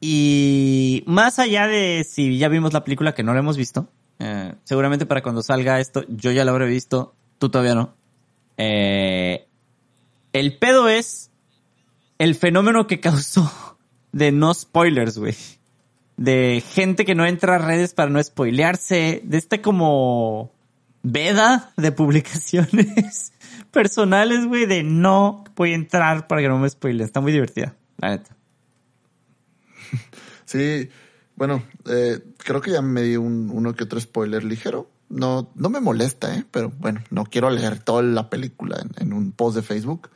Y más allá de si ya vimos la película que no la hemos visto, eh, seguramente para cuando salga esto yo ya la habré visto, tú todavía no. Eh, el pedo es el fenómeno que causó de no spoilers, güey. De gente que no entra a redes para no spoilearse, de este como veda de publicaciones personales, güey, de no voy a entrar para que no me spoilen. Está muy divertida, la neta. Sí, bueno, eh, creo que ya me di un, uno que otro spoiler ligero. No, no me molesta, ¿eh? Pero bueno, no quiero leer toda la película en, en un post de Facebook.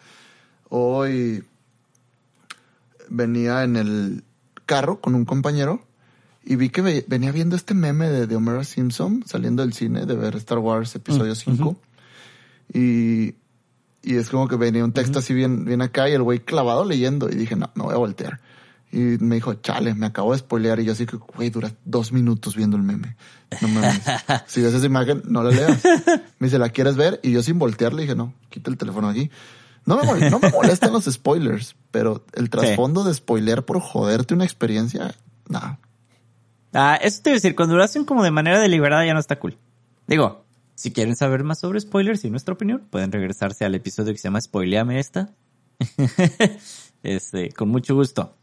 Hoy venía en el carro con un compañero y vi que ve- venía viendo este meme de, de Homer Simpson saliendo del cine de ver Star Wars episodio 5. Y, y es como que venía un texto así bien, bien acá y el güey clavado leyendo y dije, no, no voy a voltear. Y me dijo, chale, me acabo de spoilear. Y yo así que, güey, dura dos minutos viendo el meme. No mames. si ves esa imagen, no la leas. Me dice, ¿la quieres ver? Y yo sin voltear le dije, no, quita el teléfono aquí. No me, no me molestan los spoilers, pero el trasfondo de spoilear por joderte una experiencia, nada. Ah, eso te iba a decir, cuando lo hacen como de manera deliberada ya no está cool. Digo, si quieren saber más sobre spoilers y nuestra opinión, pueden regresarse al episodio que se llama Spoileame esta. este, con mucho gusto.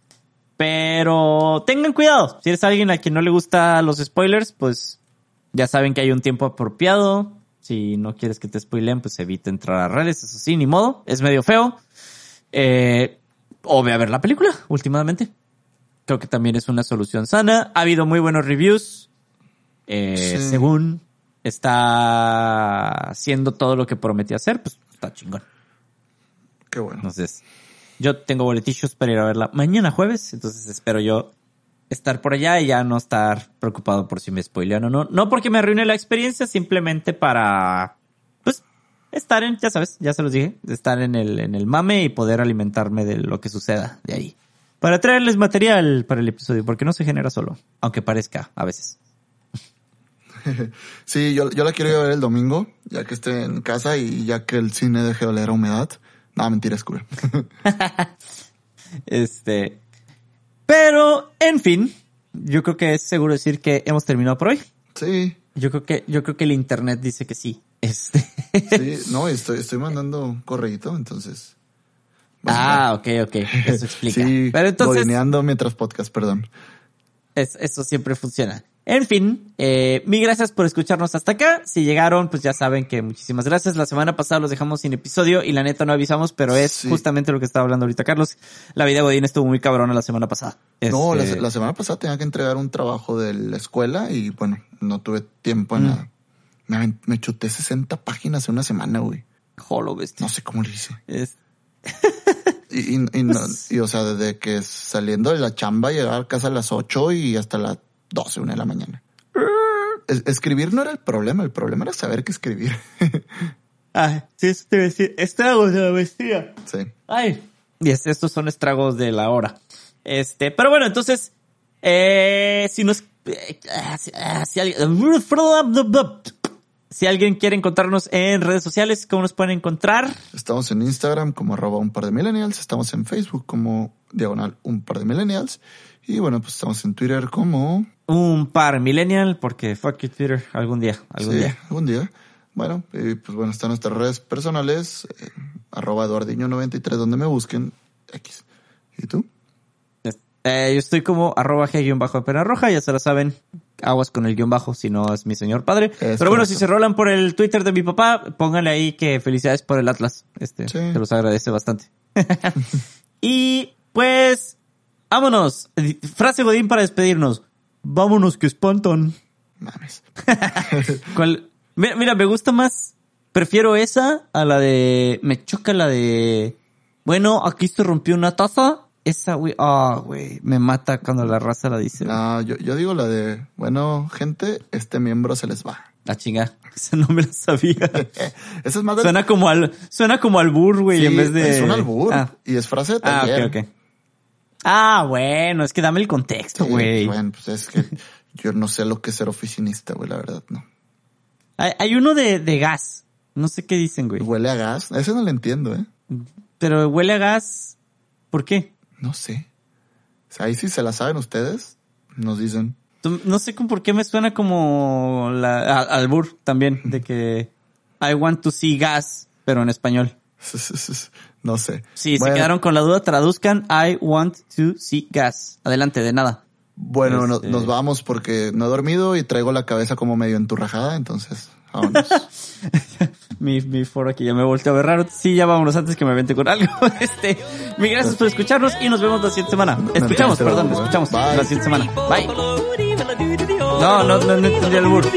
Pero tengan cuidado. Si eres alguien a quien no le gusta los spoilers, pues ya saben que hay un tiempo apropiado. Si no quieres que te spoileen, pues evita entrar a redes. Eso sí, ni modo. Es medio feo. Eh, o ve a ver la película, últimamente. Creo que también es una solución sana. Ha habido muy buenos reviews. Eh, Sí. Según está haciendo todo lo que prometió hacer, pues está chingón. Qué bueno. Entonces, yo tengo boletichos para ir a verla mañana jueves, entonces espero yo estar por allá y ya no estar preocupado por si me spoilean o no. No porque me arruine la experiencia, simplemente para, pues, estar en, ya sabes, ya se los dije, estar en el, en el mame y poder alimentarme de lo que suceda de ahí. Para traerles material para el episodio, porque no se genera solo, aunque parezca a veces. Sí, yo, yo la quiero ir a ver el domingo, ya que esté en casa y ya que el cine deje de oler a humedad. No, mentira, es cool. Este. Pero, en fin, yo creo que es seguro decir que hemos terminado por hoy. sí, Yo creo que, yo creo que el internet dice que sí. Este. sí, no, estoy, estoy mandando un correíto, entonces. Bueno, ah, ok, ok. Eso explica. Sí, Pero entonces, mientras podcast, perdón. es- eso siempre funciona. En fin, eh, mil gracias por escucharnos hasta acá. Si llegaron, pues ya saben que muchísimas gracias. La semana pasada los dejamos sin episodio y la neta no avisamos, pero es Sí. justamente lo que estaba hablando ahorita Carlos. La vida Godín estuvo muy cabrona la semana pasada. No, la, Este, la semana pasada tenía que entregar un trabajo de la escuela y bueno, no tuve tiempo en Mm. nada. Me, chuté 60 páginas en una semana, güey. Jolo, bestia. No sé cómo lo hice. Es- Y, y, y no- y, o sea, desde que saliendo de la chamba, llegar a casa a las 8 y hasta las 12, 1 de la mañana. Es- escribir no era el problema, el problema era saber qué escribir. Ay, sí, eso te iba a decir. Estragos de la maestría. sí. Ay. Y es- estos son estragos de la hora. Este, pero bueno, entonces, eh, si nos, eh, ah, si, ah, si alguien, si alguien quiere encontrarnos en redes sociales, ¿cómo nos pueden encontrar? Estamos en Instagram como arroba un par de millennials, estamos en Facebook como diagonal un par de millennials y bueno, pues estamos en Twitter como... Un par millennial, porque fuck you Twitter, algún día, algún sí, día. algún día. Bueno, y pues bueno, están nuestras redes personales, eh, arroba eduardiño93 donde me busquen, X. ¿Y tú? Eh, yo estoy como arroba g-bajo de pena roja, ya se lo saben. Aguas con el guion bajo si no es mi señor padre. Pero bueno, si se rolan por el Twitter de mi papá, pónganle ahí que felicidades por el Atlas. Este, Sí. se los agradece bastante. y pues, vámonos. Frase Godín para despedirnos. Vámonos que espantan. Mames. ¿Cuál? Mira, mira, me gusta más. Prefiero esa a la de. Me choca la de. Bueno, aquí se rompió una taza. Esa, güey. Ah, güey. Me mata cuando la raza la dice. No, yo, yo digo la de, bueno, gente, este miembro se les va. La chinga. Esa no me la sabía. Esa es más del- suena como al. Suena como al bur, güey, Sí, en vez de. Es un albur. Ah, Y es frase de ah ok, ok. Ah, bueno, es que dame el contexto, Sí, güey. Bueno, pues es que yo no sé lo que es ser oficinista, güey, la verdad, no. Hay, hay uno de, de gas. No sé qué dicen, güey. Huele a gas. Ese no lo entiendo, ¿eh? Pero huele a gas. ¿Por qué? No sé. O sea, ahí sí se la saben ustedes, nos dicen. No sé por qué me suena como la, albur también, de que I want to see gas, pero en español. no sé. Si Bueno, se quedaron con la duda, traduzcan I want to see gas. Adelante, de nada. Bueno, no- Este- nos vamos porque no he dormido y traigo la cabeza como medio enturrajada, entonces, vámonos. Mi, mi foro aquí ya me volteó a ver raro. Sí, ya vámonos antes que me vente con algo. Este, mi gracias por escucharnos y nos vemos la siguiente semana. Escuchamos, perdón, escuchamos Bye. la siguiente semana. Bye. No, no, no, no entendí el burro.